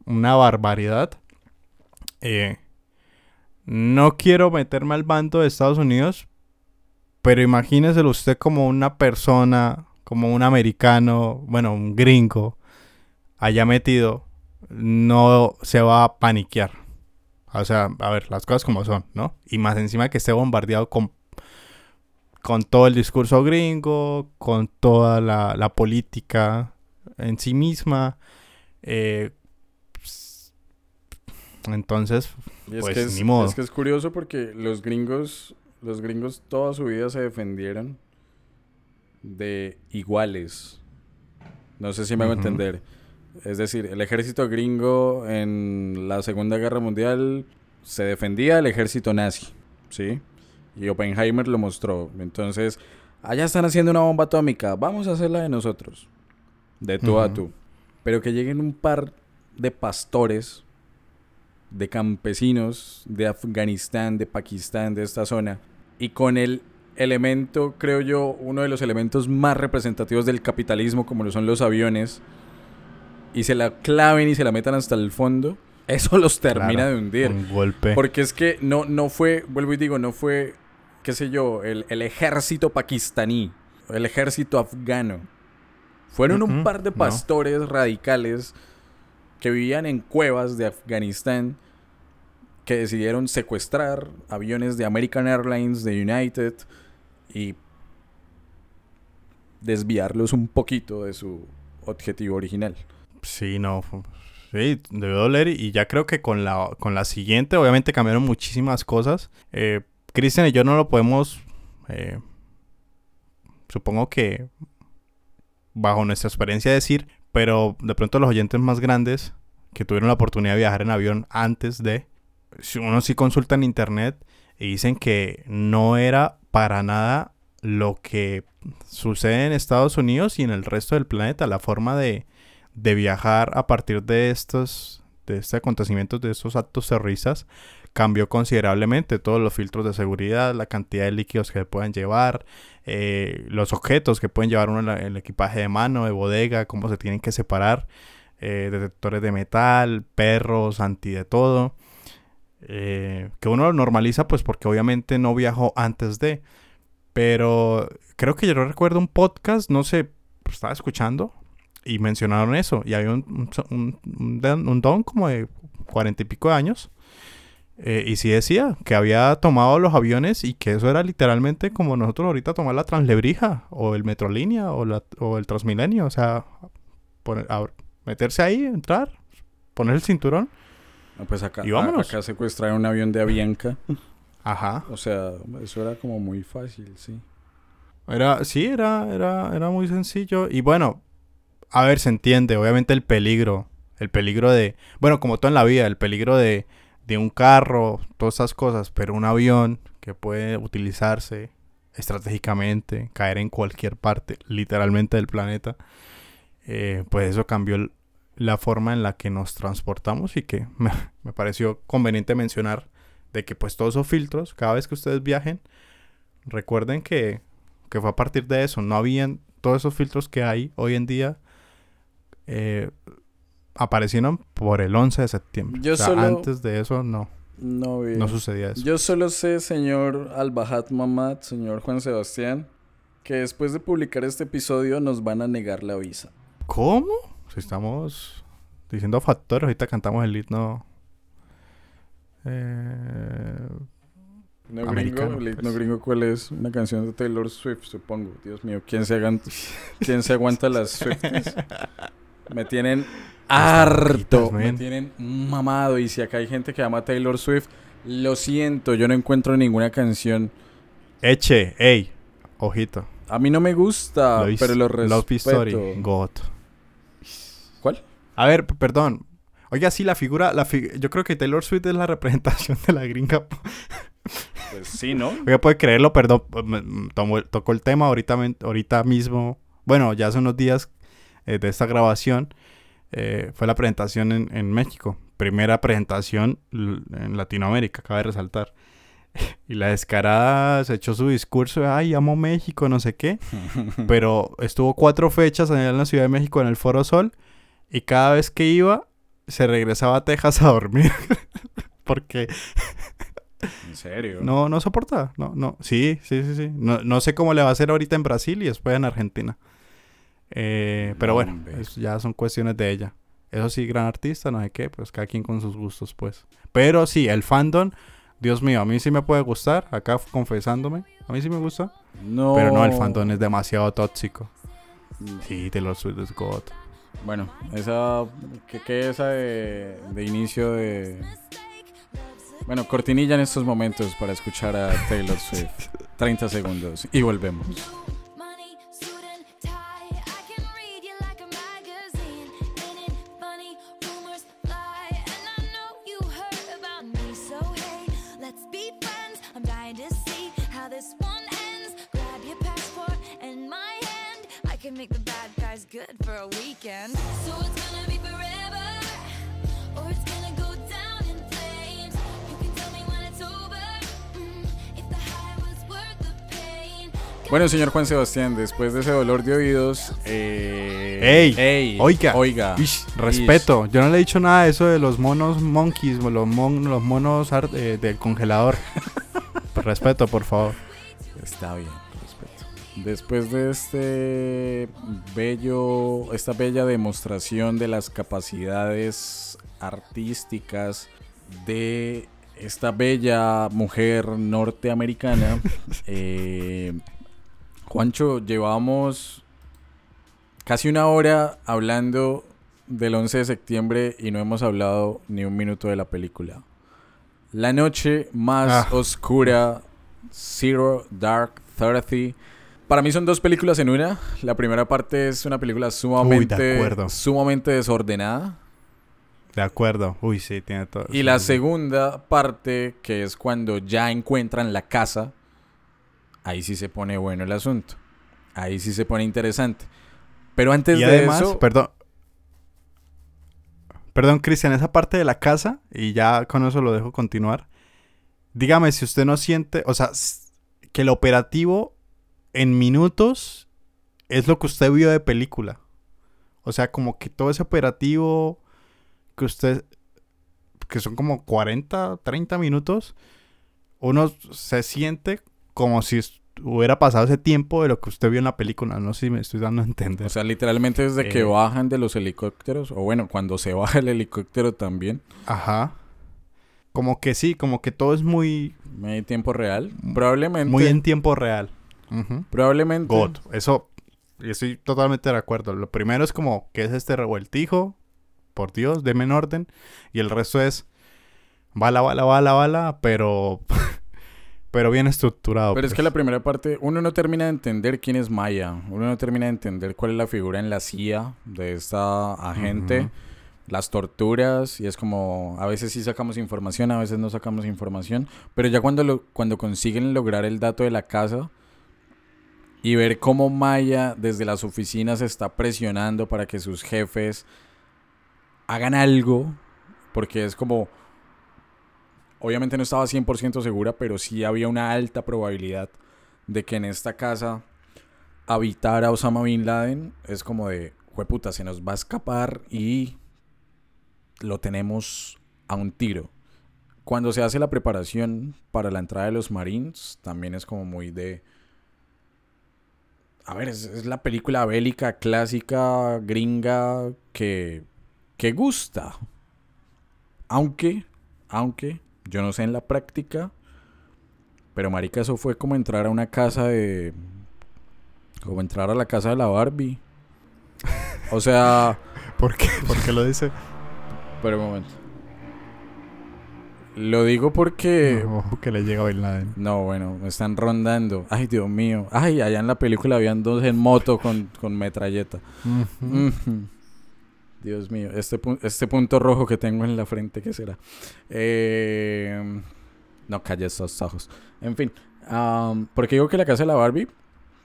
una barbaridad. Eh, no quiero meterme al bando de Estados Unidos, pero imagínese usted como una persona, como un americano, bueno, un gringo, haya metido, no se va a paniquear. O sea, a ver, las cosas como son, ¿no? Y más encima que esté bombardeado con, con todo el discurso gringo, con toda la, la política en sí misma. eh, pues, entonces, Y es, Pues, que es, ni modo. es que es curioso porque los gringos, los gringos toda su vida se defendieron de iguales. No sé si me hago Ujú. entender. Es decir, el ejército gringo en la Segunda Guerra Mundial se defendía del ejército nazi, ¿sí? Y Oppenheimer lo mostró. Entonces, allá están haciendo una bomba atómica, vamos a hacerla de nosotros. De tú a tú. Pero que lleguen un par de pastores, de campesinos de Afganistán, de Pakistán, de esta zona, y con el elemento, creo yo, uno de los elementos más representativos del capitalismo, como lo son los aviones, y se la claven y se la metan hasta el fondo, eso los termina claro, de hundir. un golpe. Porque es que no, no fue, vuelvo y digo, no fue, qué sé yo, el, el ejército pakistaní, el ejército afgano. Fueron un par de no. pastores radicales que vivían en cuevas de Afganistán que decidieron secuestrar aviones de American Airlines, de United y desviarlos un poquito de su objetivo original. Sí, no. Sí, debió doler. Y ya creo que con la, con la siguiente, obviamente cambiaron muchísimas cosas. Eh, Cristian y yo no lo podemos. eh, supongo que. Bajo nuestra experiencia decir. Pero de pronto los oyentes más grandes que tuvieron la oportunidad de viajar en avión antes de. Si uno sí consulta en internet y dicen que no era para nada lo que sucede en Estados Unidos y en el resto del planeta. La forma de de viajar a partir de estos de este acontecimientos, de estos actos terroristas, cambió considerablemente todos los filtros de seguridad, la cantidad de líquidos que pueden llevar, eh, los objetos que pueden llevar uno en el equipaje de mano, de bodega, cómo se tienen que separar, eh, detectores de metal, perros, anti de todo. eh, que uno lo normaliza pues porque obviamente no viajó antes de. Pero creo que yo recuerdo un podcast, no sé, pues, estaba escuchando y mencionaron eso. Y había un, un, un- un don- como de cuarenta y pico de años. eh, y sí decía que había tomado los aviones y que eso era literalmente como nosotros ahorita tomar la Translebrija o el Metrolínea o, la, o el Transmilenio. O sea, poner- a- meterse ahí, entrar, poner el cinturón. Ah, Pues acá, Y vámonos. acá secuestraron un avión de Avianca. Ajá. O sea, eso era como muy fácil, sí. Era, sí, era, era, era muy sencillo. Y bueno, a ver, se entiende, obviamente el peligro. El peligro de. Bueno, como todo en la vida, el peligro de, de un carro, todas esas cosas. Pero un avión que puede utilizarse estratégicamente, caer en cualquier parte, literalmente del planeta. eh, pues eso cambió la forma en la que nos transportamos y que me, me pareció conveniente mencionar de que pues todos esos filtros, cada vez que ustedes viajen, recuerden que que fue a partir de eso. No habían todos esos filtros que hay hoy en día. Eh, aparecieron por el 11 de septiembre. Yo O sea, solo- antes de eso no, No, sucedía eso. Yo solo sé, señor Al-Bahat Mamad, señor Juan Sebastián, que después de publicar este episodio nos van a negar la visa. ¿Cómo? Si estamos diciendo factores, ahorita cantamos el himno. Eh, No Americano, gringo, el himno pues. gringo, ¿cuál es? Una canción de Taylor Swift, supongo. Dios mío, ¿quién se aguanta, ¿quién se aguanta las Swifties? Me tienen harto, me tienen mamado. Y si acá hay gente que ama a Taylor Swift, lo siento, yo no encuentro ninguna canción. Eche, ey, ojito. A mí no me gusta, pero lo Love Story, respeto. God. ¿Cuál? A ver, perdón. Oiga, sí, la figura, la yo creo que Taylor Swift es la representación de la gringa. Pues sí, ¿no? Oiga, puede creerlo, perdón, tocó el tema ahorita, ahorita mismo. Bueno, ya hace unos días eh, de esta grabación. eh, fue la presentación en, en México. Primera presentación en Latinoamérica, cabe resaltar. Y la descarada se echó su discurso de, ay, amo México, no sé qué. Pero estuvo cuatro fechas allá en la Ciudad de México en el Foro Sol. Y cada vez que iba, se regresaba a Texas a dormir. Porque En serio. no, no soporta. No, no. Sí, sí, sí, sí. No, no sé cómo le va a hacer ahorita en Brasil y después en Argentina. Eh, pero bueno, Hombre. es- ya son cuestiones de ella. Eso sí, gran artista, no sé qué, pues cada quien con sus gustos, pues. Pero sí, el fandom, Dios mío, a mí sí me puede gustar, acá confesándome, a mí sí me gusta. No. Pero no, el fandom es demasiado tóxico. Sí, Taylor Swift es God. Bueno, esa. ¿Qué, qué esa de, de inicio de. Bueno, cortinilla en estos momentos para escuchar a Taylor Swift. 30 segundos y volvemos. Good for a weekend. So it's gonna be forever, or it's gonna go down in flames. You can tell me when it's over. Mm, if the high was worth the pain. Bueno, señor Juan Sebastián, después de ese dolor de oídos. Eh, ¡Ey! ey, Oiga. Oiga. Ish, respeto. Yo no le he dicho nada de eso de los monos monkeys, los, mon- los monos eh, del congelador. Respeto, por favor. Está bien. Después de este bello, esta bella demostración de las capacidades artísticas de esta bella mujer norteamericana, eh, Juancho, llevamos casi una hora hablando del 11 de septiembre y no hemos hablado ni un minuto de la película. La noche más Ah. oscura, Zero Dark Thirty. Para mí son dos películas en una. La primera parte es una película sumamente, acuerdo. sumamente desordenada. De acuerdo. Uy, sí, tiene todo. Y la sí, segunda parte, que es cuando ya encuentran la casa, ahí sí se pone bueno el asunto. Ahí sí se pone interesante. Pero antes Y de eso, perdón. Perdón, Cristian, esa parte de la casa, y ya con eso lo dejo continuar. dígame si usted no siente, o sea, que el operativo en minutos es lo que usted vio de película. O sea, como que todo ese operativo que usted, que son como 40, 30 minutos, uno se siente como si hubiera pasado ese tiempo de lo que usted vio en la película. No sé si me estoy dando a entender. O sea, literalmente desde que Eh. bajan de los helicópteros, o bueno, cuando se baja el helicóptero también, Ajá. Como que sí, como que todo es muy, medio tiempo real, probablemente, muy en tiempo real. Probablemente, God. Eso, estoy totalmente de acuerdo. Lo primero es como, ¿qué es este revueltijo? Por Dios, denme en orden. Y el resto es, bala, bala, bala, bala, pero, pero bien estructurado. Pero es que pues. la primera parte, uno no termina de entender quién es Maya, uno no termina de entender cuál es la figura en la CIA de esta agente, las torturas, y es como, a veces sí sacamos información, a veces no sacamos información, pero ya cuando, lo, cuando consiguen lograr el dato de la casa y ver cómo Maya desde las oficinas está presionando para que sus jefes hagan algo, porque es como... Obviamente no estaba 100% segura, pero sí había una alta probabilidad de que en esta casa habitara Osama Bin Laden. Es como de, jueputa, se nos va a escapar y lo tenemos a un tiro. Cuando se hace la preparación para la entrada de los Marines, también es como muy de... A ver, es, es la película bélica clásica gringa que, que gusta. Aunque, aunque, yo no sé en la práctica, pero marica, eso fue como entrar a una casa de... Como entrar a la casa de la Barbie. O sea... ¿Por qué? ¿Por qué lo dice? Pero un momento. Lo digo porque... Ojo que le llega a Bin Laden. No, bueno, me están rondando. Ay, Dios mío. Ay, allá en la película habían dos en moto con, con metralleta. Dios mío, este, pu- este punto rojo que tengo en la frente, ¿qué será? Eh, no, calla esos ojos. En fin, am, ¿por qué digo que la casa de la Barbie?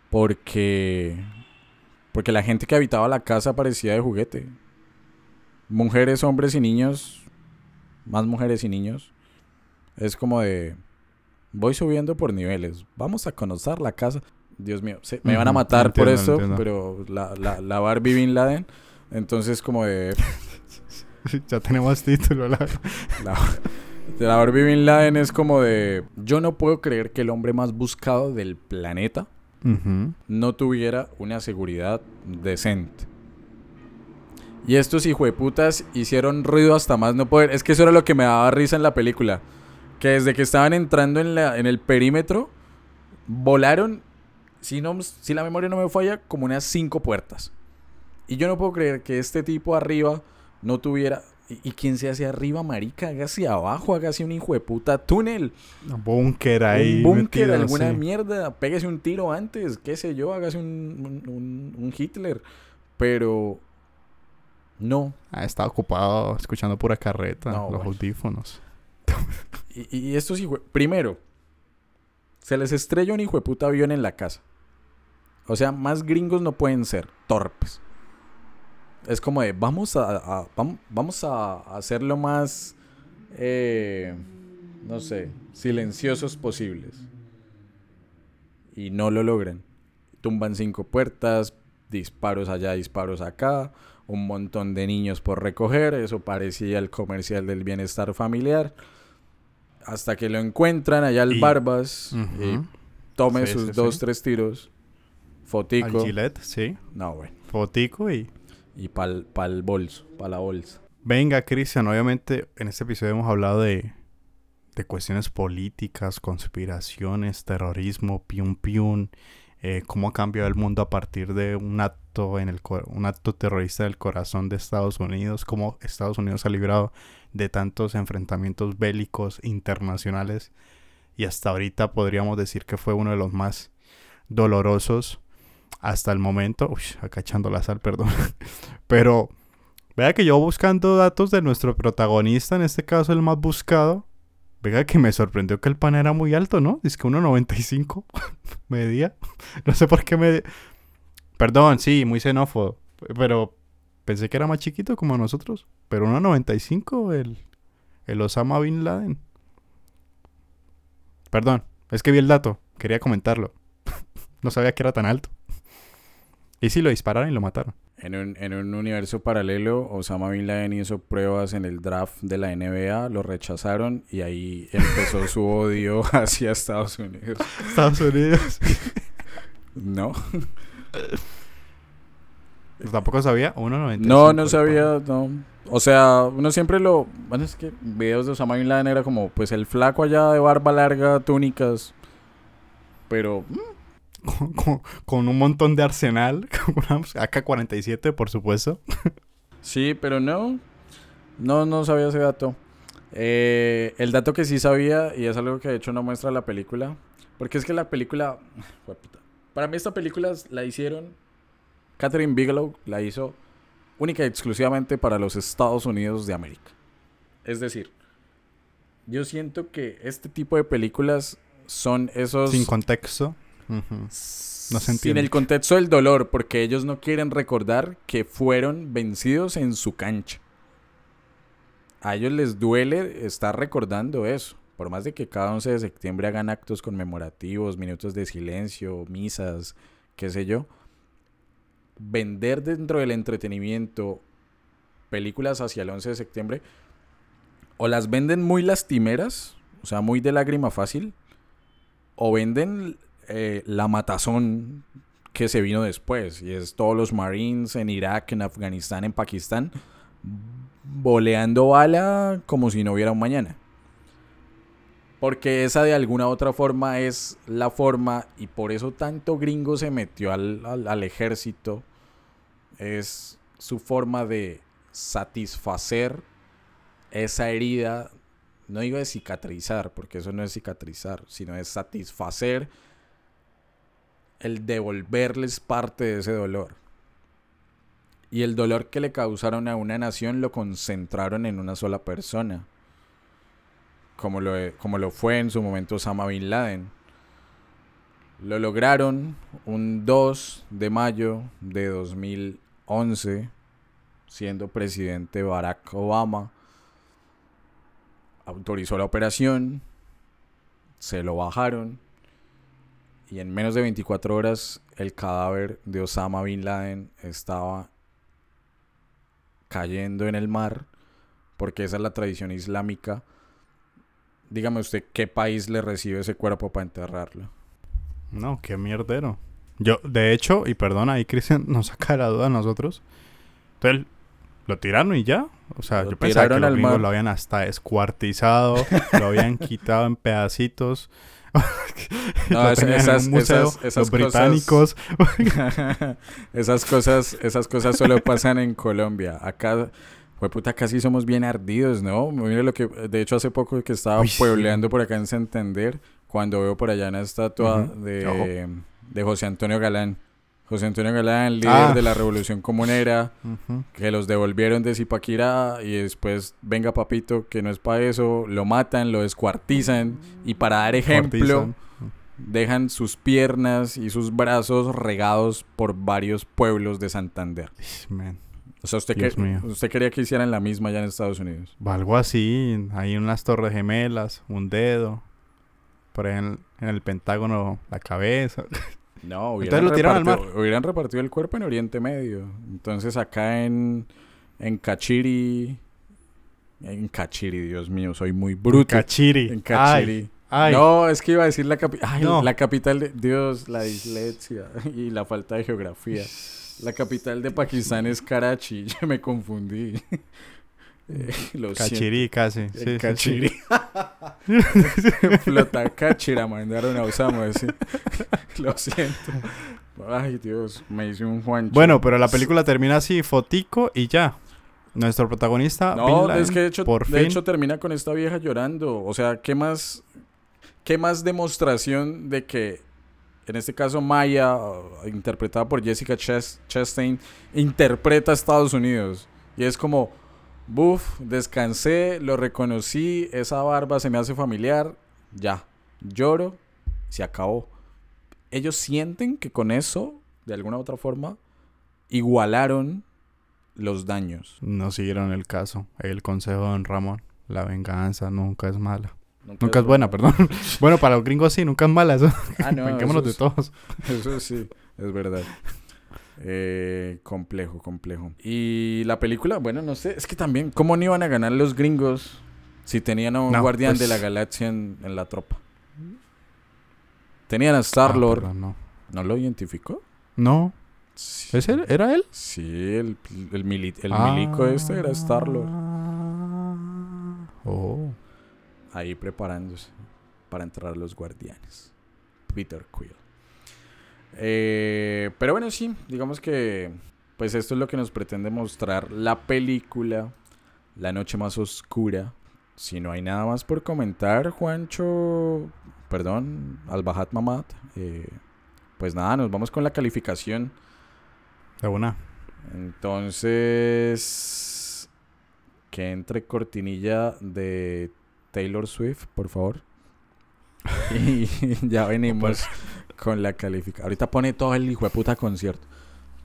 Porque, porque la gente que habitaba la casa parecía de juguete. Mujeres, hombres y niños, más mujeres y niños. Es como de, voy subiendo por niveles, vamos a conocer la casa. Dios mío, se- me van a matar por entiendo. pero la, la, la Barbie Bin Laden, entonces como de... ya tenemos título. La... La, la Barbie Bin Laden es como de... Yo no puedo creer que el hombre más buscado del planeta no tuviera una seguridad decente. Y estos hijueputas hicieron ruido hasta más no poder. Es que eso era lo que me daba risa en la película. Que desde que estaban entrando en, la, en el perímetro, volaron, si, no, si la memoria no me falla, como unas cinco puertas. Y yo no puedo creer que este tipo arriba no tuviera... ¿Y, y quién se hace arriba, marica? Hágase abajo, hágase un hijueputa túnel. Un búnker ahí. un búnker, alguna mierda. Pégase un tiro antes, qué sé yo, hágase un, un, un- un Hitler. Pero no. Ah, estaba ocupado escuchando pura carreta. No, los bueno. audífonos. Y, y estos hijue... Primero, se les estrella un hijo de puta avión en la casa. O sea, más gringos no pueden ser, torpes. Es como de, vamos a, a- vam- vamos a hacer lo más, eh, no sé, silenciosos posibles. Y no lo logran. Tumban cinco puertas, disparos allá, disparos acá, un montón de niños por recoger, eso parecía el comercial del bienestar familiar. Hasta que lo encuentran allá al Y- Barbas y Ujú. tome Sí, sus sí, dos, sí. tres tiros. Al Fotico. Gillette, sí. No, bueno. Fotico y... Y pa'l, pa'l bolso, pa' la bolsa. Venga, Cristian, obviamente en este episodio hemos hablado de, de cuestiones políticas, conspiraciones, terrorismo, piun piun, eh, cómo ha cambiado el mundo a partir de un un acto terrorista del corazón de Estados Unidos, cómo Estados Unidos ha librado de tantos enfrentamientos bélicos internacionales y hasta ahorita podríamos decir que fue uno de los más dolorosos hasta el momento. Uy, acá echando la sal, perdón. Pero vea que yo buscando datos de nuestro protagonista, en este caso el más buscado, vea que me sorprendió que el pan era muy alto, ¿no? Dice que 1.95 medía. No sé por qué me... Perdón, sí, muy xenófobo. Pero pensé que era más chiquito como nosotros. Pero 1.95 el, el Osama Bin Laden. Perdón, es que vi el dato. Quería comentarlo. no sabía que era tan alto. Y sí, lo dispararon y lo mataron. En un, en un universo paralelo, Osama Bin Laden hizo pruebas en el draft de la NBA, lo rechazaron y ahí empezó su odio hacia Estados Unidos. Estados Unidos. ¿No? Tampoco sabía. 1.95. No, no sabía, no. O sea, uno siempre lo... Bueno, es que videos de Osama Bin Laden era como, pues el flaco allá de barba larga, túnicas. Pero... mm, Con, con- con un montón de arsenal. con una AK-47, por supuesto. Sí, pero no. No, no sabía ese dato. Eh, el dato que sí sabía, y es algo que de hecho no muestra la película, porque es que la película... Para mí esta película la hicieron... Catherine Bigelow la hizo única y exclusivamente para los Estados Unidos de América. Es decir, yo siento que este tipo de películas son esos... Sin contexto. No se Sin el contexto del dolor, porque ellos no quieren recordar que fueron vencidos en su cancha. A ellos les duele estar recordando eso. Por más de que cada 11 de septiembre hagan actos conmemorativos, minutos de silencio, misas, qué sé yo. Vender dentro del entretenimiento películas hacia el 11 de septiembre o las venden muy lastimeras, o sea, muy de lágrima fácil, o venden eh, la matazón que se vino después, y es todos los Marines en Irak, en Afganistán, en Pakistán, boleando bala como si no hubiera un mañana. Porque esa de alguna otra forma es la forma, y por eso tanto gringo se metió al, al- ejército, es su forma de satisfacer esa herida, no digo de cicatrizar, porque eso no es cicatrizar, sino es satisfacer el devolverles parte de ese dolor. Y el dolor que le causaron a una nación lo concentraron en una sola persona. Como lo, como lo fue en su momento Osama Bin Laden. Lo lograron un 2 de mayo de 2011, siendo presidente Barack Obama. Autorizó la operación, se lo bajaron y en menos de 24 horas el cadáver de Osama Bin Laden estaba cayendo en el mar, porque esa es la tradición islámica. Dígame usted qué país le recibe ese cuerpo para enterrarlo. No, qué mierdero. Yo, de hecho, y perdona, ahí Cristian nos saca de la duda a nosotros. Entonces, lo tiraron y ya. O sea, Lo yo pensaba que los gringos lo habían hasta descuartizado, lo habían quitado en pedacitos. No, es- esas- museo. esas- esas los cosas- británicos. esas cosas, esas cosas solo pasan en Colombia. Acá, fue puta, casi somos bien ardidos, ¿no? Mire lo que, de hecho, hace poco que estaba Uy, sí. puebleando por acá en Santander, cuando veo por allá una estatua de, José Antonio Galán. José Antonio Galán, líder Ah. de la Revolución Comunera, que los devolvieron de Zipaquirá y después, venga papito, que no es para eso, lo matan, lo descuartizan y para dar ejemplo dejan sus piernas y sus brazos regados por varios pueblos de Santander. Man. O sea, usted, Dios que- mío. usted quería que hicieran la misma allá en Estados Unidos. Algo así, hay unas torres gemelas, un dedo, por ahí en, en el Pentágono la cabeza. No, hubieran, Entonces lo tiraron al repartido, hubieran repartido el cuerpo en Oriente Medio. Entonces acá en, en Cachiri... En Cachiri, Dios mío, soy muy bruto. Cachiri. En Cachiri. Ay, ay. No, es que iba a decir la capital. No. La capital de. Dios, la dislexia y la falta de geografía. La capital de Pakistán es Karachi. Yo me confundí. Eh, lo Cachiri casi. siento. sí, En sí. Flota Cachira mandaron a Osama. sí. Lo siento. Ay, Dios, me hice un Juan. Bueno, pero la película termina así, fotico y ya. Nuestro protagonista, No, Bin Laden, es que de hecho, por de fin, hecho termina con esta vieja llorando. O sea, ¿qué más, qué más demostración de que, en este caso, Maya, uh, interpretada por Jessica Chas- Chastain, interpreta a Estados Unidos? Y es como, buf, descansé, lo reconocí, esa barba se me hace familiar, ya, lloro, se acabó. Ellos sienten que con eso, de alguna u otra forma, igualaron los daños. no siguieron el caso. El consejo de Don Ramón. La venganza nunca es mala. Nunca es buena, perdón. bueno, para los gringos sí, nunca es mala. Eso. Ah, no, eso de es- todos. Eso sí, es verdad. Eh, complejo, complejo. Y la película, bueno, no sé, es que también, ¿cómo no iban a ganar los gringos si tenían a un No, guardián de pues- la galaxia en, en la tropa? Tenían a Ah, Star-Lord. perdón, no. ¿No lo identificó? No. Sí. ¿Es él? ¿Era él? Sí, el, el, mili- el Ah. milico este era Star-Lord. Oh. Ahí preparándose para entrar a los guardianes. Peter Quill. Eh, pero bueno, sí, digamos que pues esto es lo que nos pretende mostrar la película La noche más oscura. Si no hay nada más por comentar, Juancho, perdón, Al-Bahat Mamad, eh, pues nada, nos vamos con la calificación. De una. Entonces, que entre cortinilla de Taylor Swift, por favor. Y ya venimos con la calificación. Ahorita pone todo el hijo de puta concierto.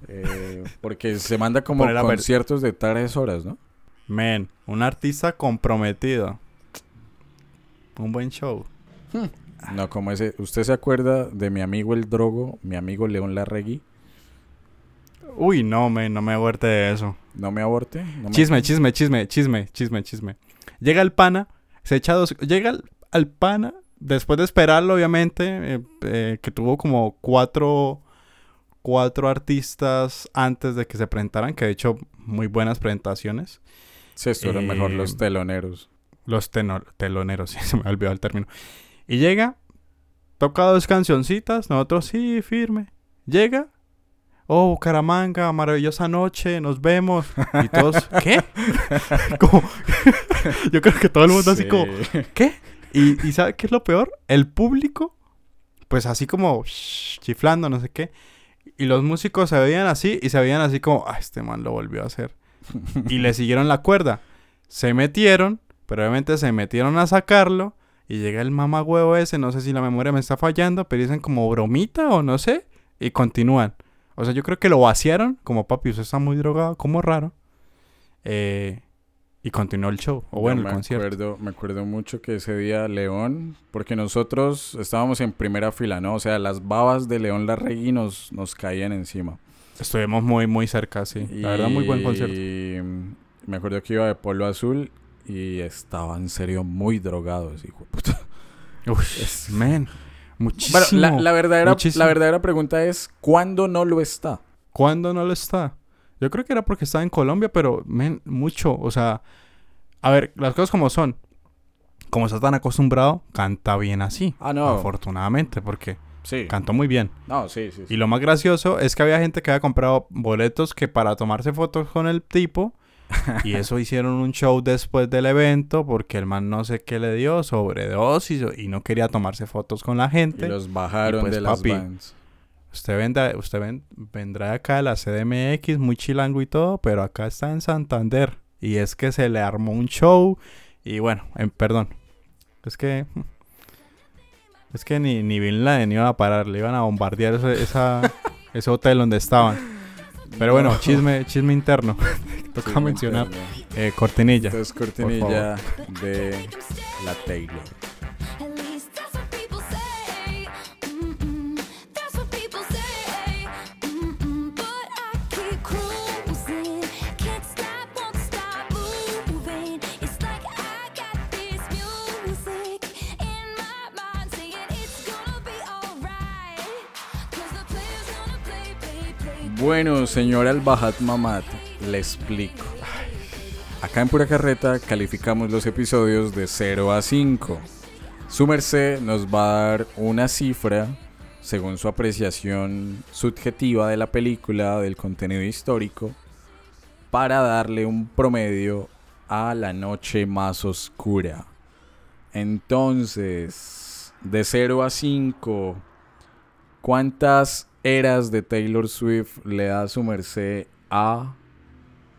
Eh, porque se manda como conciertos de tres horas, ¿no? Men, un artista comprometido. Un buen show. No, como ese. ¿Usted se acuerda de mi amigo el Drogo, mi amigo León Larregui? Uy, no, men, no me aguerte de eso. No me aborte. no me- Chisme, chisme, chisme, chisme, chisme, chisme. Llega el pana, se echa dos... Llega al, al pana, después de esperarlo, obviamente, eh, eh, que tuvo como cuatro, cuatro artistas antes de que se presentaran, que de hecho, muy buenas presentaciones. Sí, esto era mejor los teloneros. Los teno- teloneros, sí, se me ha olvidado el término. Y llega, toca dos cancioncitas, nosotros sí, firme. Llega, oh, Bucaramanga, maravillosa noche, nos vemos. Y todos, ¿qué? Como- yo creo que todo el mundo así como. ¿qué? Y, y ¿sabe qué es lo peor? El público, pues así como shh, chiflando, no sé qué. Y los músicos se veían así y se veían así como, ah, este man lo volvió a hacer. y le siguieron la cuerda. Se metieron, pero obviamente se metieron a sacarlo. Y llega el mamagüevo ese, no sé si la memoria me está fallando, pero dicen como bromita o no sé. Y continúan. O sea, yo creo que lo vaciaron, como papi, usted está muy drogado, como raro. Eh, y continuó el show, o bueno, el concierto. Acuerdo, me acuerdo mucho que ese día León, porque nosotros estábamos en primera fila, ¿no? O sea, las babas de León Larregui nos, nos caían encima. Estuvimos muy, muy cerca, sí. La verdad, muy buen concierto. Y me acuerdo que iba de polo azul y estaba en serio muy drogado ese hijo de puta. Uy, man, Bueno, muchísimo. la, la verdadera, muchísimo. la verdadera pregunta es, ¿cuándo no lo está? ¿Cuándo no lo está? Yo creo que era porque estaba en Colombia, pero, men, mucho. O sea, a ver, las cosas como son. Como está tan acostumbrado, canta bien así. Ah, no. Afortunadamente, porque Sí. cantó muy bien. No, sí, sí. sí. Y lo más gracioso es que había gente que había comprado boletos que para tomarse fotos con el tipo. Y eso hicieron un show después del evento porque el man no sé qué le dio, sobredosis y no quería tomarse fotos con la Y gente. los bajaron Y pues, de las papi, vans. Usted, vendrá, usted ven- vendrá acá de la CDMX, muy chilango y todo, pero acá está en Santander. Y es que se le armó un show. Y bueno, em, perdón. Es que. Es que ni, ni Bin Laden iba a parar, le iban a bombardear ese, esa, ese hotel donde estaban. Pero bueno, No. chisme, chisme interno. Toca mencionar. Eh, cortinilla. Entonces, cortinilla de la Taylor. Bueno, señor Al-Bahat Mamad, le explico. Acá en Pura Carreta calificamos los episodios de 0 a 5. Su merced nos va a dar una cifra según su apreciación subjetiva de la película, del contenido histórico, para darle un promedio a la noche más oscura. Entonces, de 0 a 5, ¿Cuántas eras de Taylor Swift le da su merced a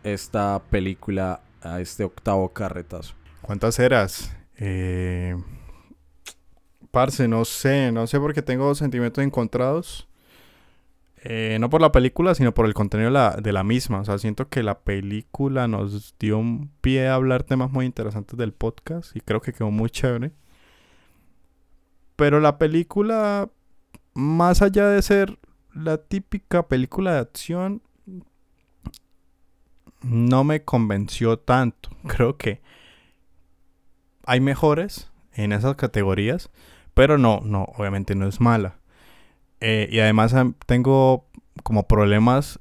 esta película, a este octavo carretazo? ¿Cuántas eras? Eh, parce, no sé, no sé porque tengo sentimientos encontrados. Eh, no por la película, sino por el contenido de la, de la misma. O sea, siento que la película nos dio un pie a hablar temas muy interesantes del podcast y creo que quedó muy chévere. Pero la película, más allá de ser la típica película de acción, no me convenció tanto. Creo que hay mejores en esas categorías, pero no, no, obviamente no es mala. Eh, y además tengo como problemas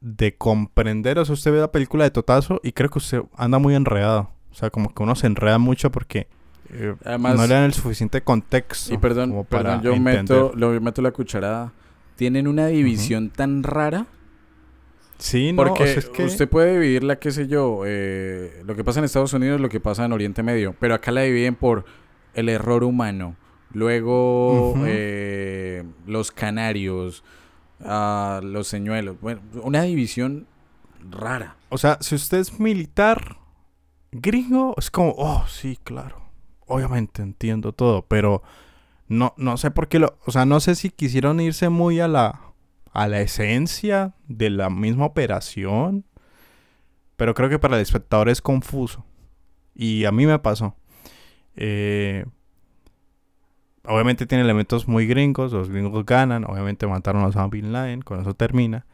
de comprender. O sea, usted ve la película de Totazo y creo que usted anda muy enredado. O sea, como que uno se enreda mucho porque eh, Además- no le dan el suficiente contexto. Y perdón, como para perdón, yo entender. meto, lo, meto la cucharada. Tienen una división tan rara. Sí, no, porque o sea, es que... usted puede dividirla, qué sé yo, eh, lo que pasa en Estados Unidos, lo que pasa en Oriente Medio, pero acá la dividen por el error humano, luego eh, los canarios, ah, los señuelos, bueno, una división rara. O sea, si usted es militar gringo, es como, oh, sí, claro. Obviamente entiendo todo, pero no, no sé por qué lo. O sea, no sé si quisieron irse muy a la, a la esencia de la misma operación. Pero creo que para el espectador es confuso. Y a mí me pasó. Eh, obviamente tiene elementos muy gringos. Los gringos ganan. Obviamente mataron a Osama Bin Laden. Con eso termina.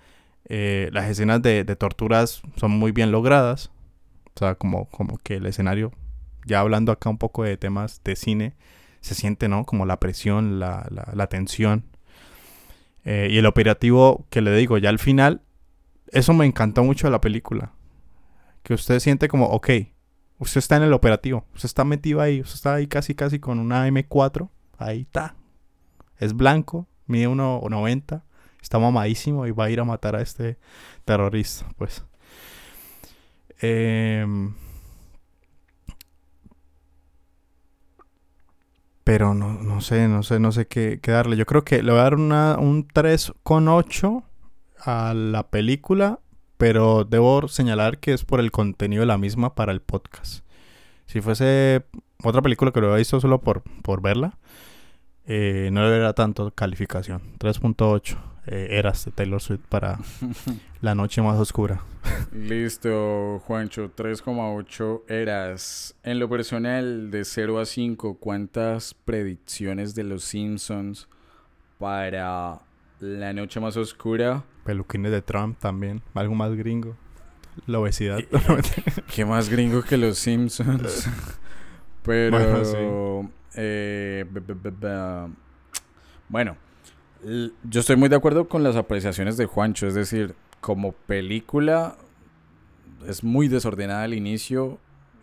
Eh, las escenas de, de torturas son muy bien logradas. O sea, como, como que el escenario, ya hablando acá un poco de temas de cine, se siente, ¿no? Como la presión, la, la, tensión. Eh, y el operativo, que le digo, ya al final, eso me encantó mucho de la película. Que usted siente como, ok, usted está en el operativo, usted está metido ahí, usted está ahí casi, casi con una M4, ahí está. Es blanco, mide 1,90, está mamadísimo y va a ir a matar a este terrorista, pues. Em, pero no, no sé, no sé, no sé qué, darle. Yo creo que le voy a dar una, un 3,8 a la película, pero debo señalar que es por el contenido de la misma para el podcast. Si fuese otra película que lo hubiera visto solo por, por verla, eh, no le daría tanto calificación. 3.8 eh, eras de Taylor Swift para la noche más oscura. Listo, Juancho, 3,8 eras. En lo personal, de 0 a 5, ¿cuántas predicciones de los Simpsons para la noche más oscura? Peluquines de Trump también, algo más gringo. La obesidad. ¿Qué más gringo que los Simpsons? Pero, Bueno, sí. eh, b- bueno, yo estoy muy de acuerdo con las apreciaciones de Juancho, es decir, como película es muy desordenada al inicio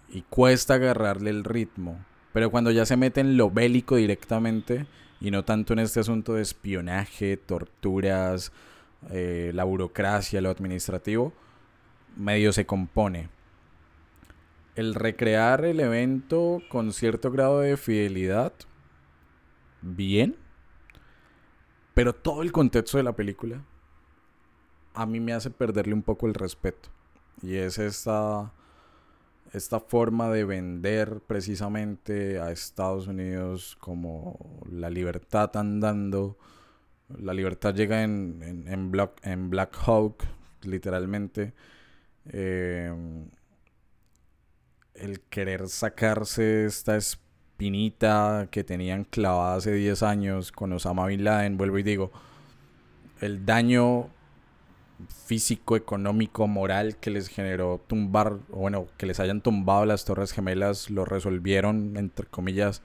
y cuesta agarrarle el ritmo, pero cuando ya se mete en lo bélico directamente y no tanto en este asunto de espionaje, torturas, eh, la burocracia, lo administrativo, medio se compone. El recrear el evento con cierto grado de fidelidad, bien, pero todo el contexto de la película a mí me hace perderle un poco el respeto. Y es esta, esta forma de vender precisamente a Estados Unidos como la libertad andando. La libertad llega en, en, en Black, en Black Hawk, literalmente. Eh, el querer sacarse esta espinita que tenían clavada hace 10 años con Osama Bin Laden, vuelvo y digo, el daño físico, económico, moral que les generó tumbar, bueno, que les hayan tumbado las Torres Gemelas, lo resolvieron, entre comillas,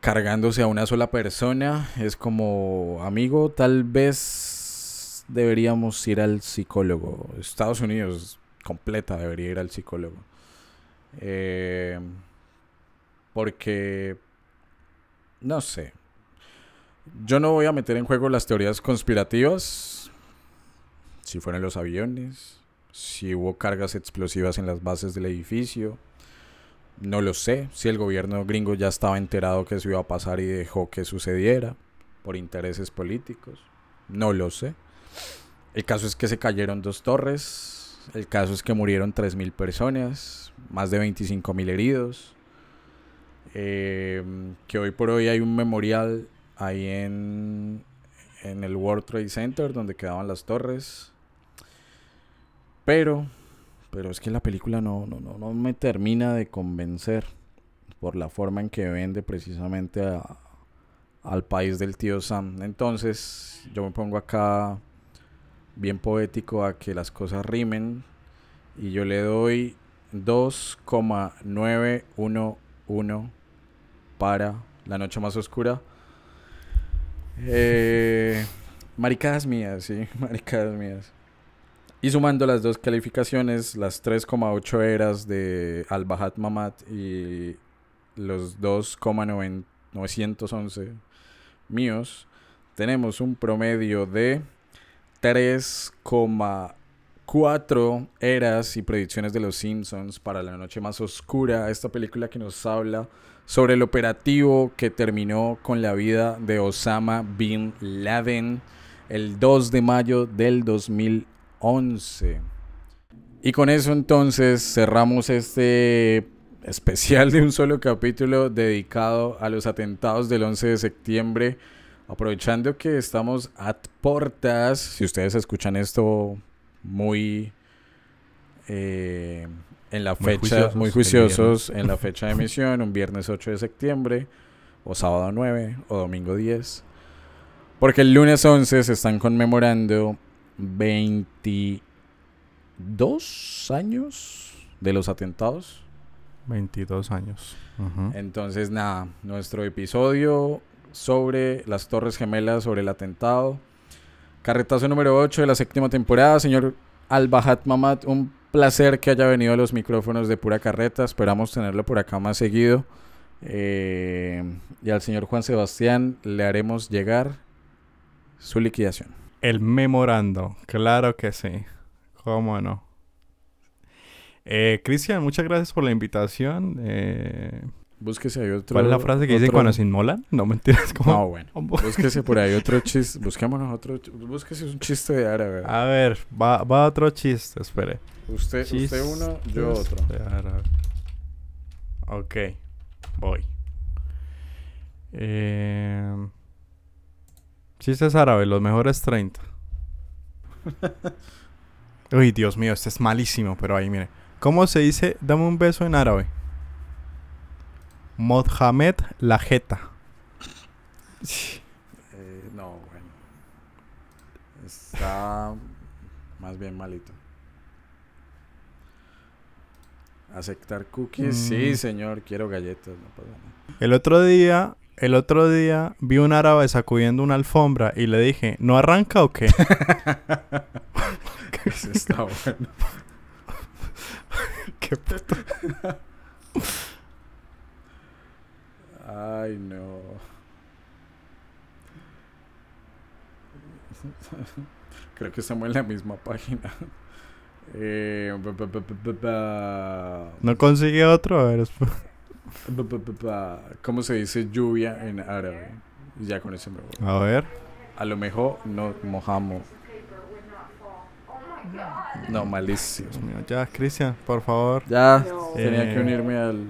cargándose a una sola persona. Es como, amigo, tal vez deberíamos ir al psicólogo. Estados Unidos completa debería ir al psicólogo. Eh, porque, no sé. Yo no voy a meter en juego las teorías conspirativas. Si fueron los aviones, si hubo cargas explosivas en las bases del edificio. No lo sé. Si el gobierno gringo ya estaba enterado que eso iba a pasar y dejó que sucediera por intereses políticos. No lo sé. El caso es que se cayeron dos torres. El caso es que murieron 3.000 personas. Más de 25.000 heridos. Eh, que hoy por hoy hay un memorial ahí en, en el World Trade Center donde quedaban las torres. Pero, pero es que la película no, no, no, no me termina de convencer por la forma en que vende precisamente a, al país del tío Sam. Entonces yo me pongo acá bien poético a que las cosas rimen y yo le doy 2,911 para la noche más oscura. Eh, maricadas mías, sí, maricadas mías. Y sumando las dos calificaciones, las 3,8 eras de Al-Bahat Mamat y los 2,911 míos, tenemos un promedio de 3,4 eras y predicciones de los Simpsons para la noche más oscura. Esta película que nos habla sobre el operativo que terminó con la vida de Osama Bin Laden el 2 de mayo del 2011. Y con eso entonces cerramos este especial de un solo capítulo dedicado a los atentados del 11 de septiembre. Aprovechando que estamos a portas, si ustedes escuchan esto muy eh, en la Muy fecha, juiciosos, muy juiciosos, en la fecha de emisión, un viernes 8 de septiembre, o sábado 9, o domingo 10. Porque el lunes 11 se están conmemorando 22 años de los atentados. 22 años. Ujú. Entonces, nada, nuestro episodio sobre las Torres Gemelas, sobre el atentado. Carretazo número 8 de la séptima temporada. Señor Al-Bahat Mamat, un placer que haya venido a los micrófonos de Pura Carreta. Esperamos tenerlo por acá más seguido. Eh, y al señor Juan Sebastián le haremos llegar su liquidación. El memorando, claro que sí. ¿Cómo no? Eh, Cristian, muchas gracias por la invitación. Eh, Búsquese ahí otro. ¿Cuál es la frase que dice otro- cuando se inmolan? No mentiras, como. No, bueno. Búsquese por ahí otro chiste. Busquémonos otro. Búsquese un chiste de árabe. A ver, va, va otro chiste, espere. Usted, usted uno, yo otro. de árabe. Ok, voy. Eh, chistes árabes, los mejores 30. Uy, Dios mío, este es malísimo, pero ahí, mire. ¿Cómo se dice dame un beso en árabe? Mohamed la jeta. Eh, no, bueno. Está más bien malito. Aceptar cookies. Sí, Mm. señor, quiero galletas. No pasa nada. El otro día, el otro día vi un árabe sacudiendo una alfombra y le dije, ¿no arranca o qué? Ese está bueno. Qué puto. Ay, no. Creo que estamos en la misma página. Eh, ba- ba- ba- ba- ba- ¿No consigue otro? A ver, ¿Cómo se dice lluvia en árabe? Ya con eso me voy. A ver. A lo mejor no mojamos. No, malísimo. Dios mío, ya, Cristian, por favor. Ya tenía Eh. que unirme al,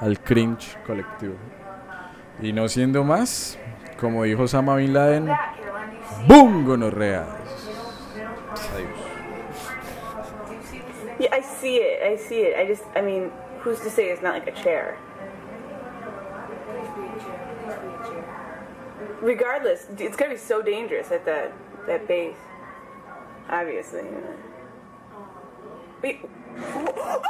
al cringe colectivo. Y no siendo más, como dijo Osama Bin Laden, ¡Boom! Gonorreas. Adiós. Yeah, I see it. I see it. I just, I mean, who's to say it's not like a chair? Regardless, it's gonna be so dangerous at that that base. Obviously. Wait. Oh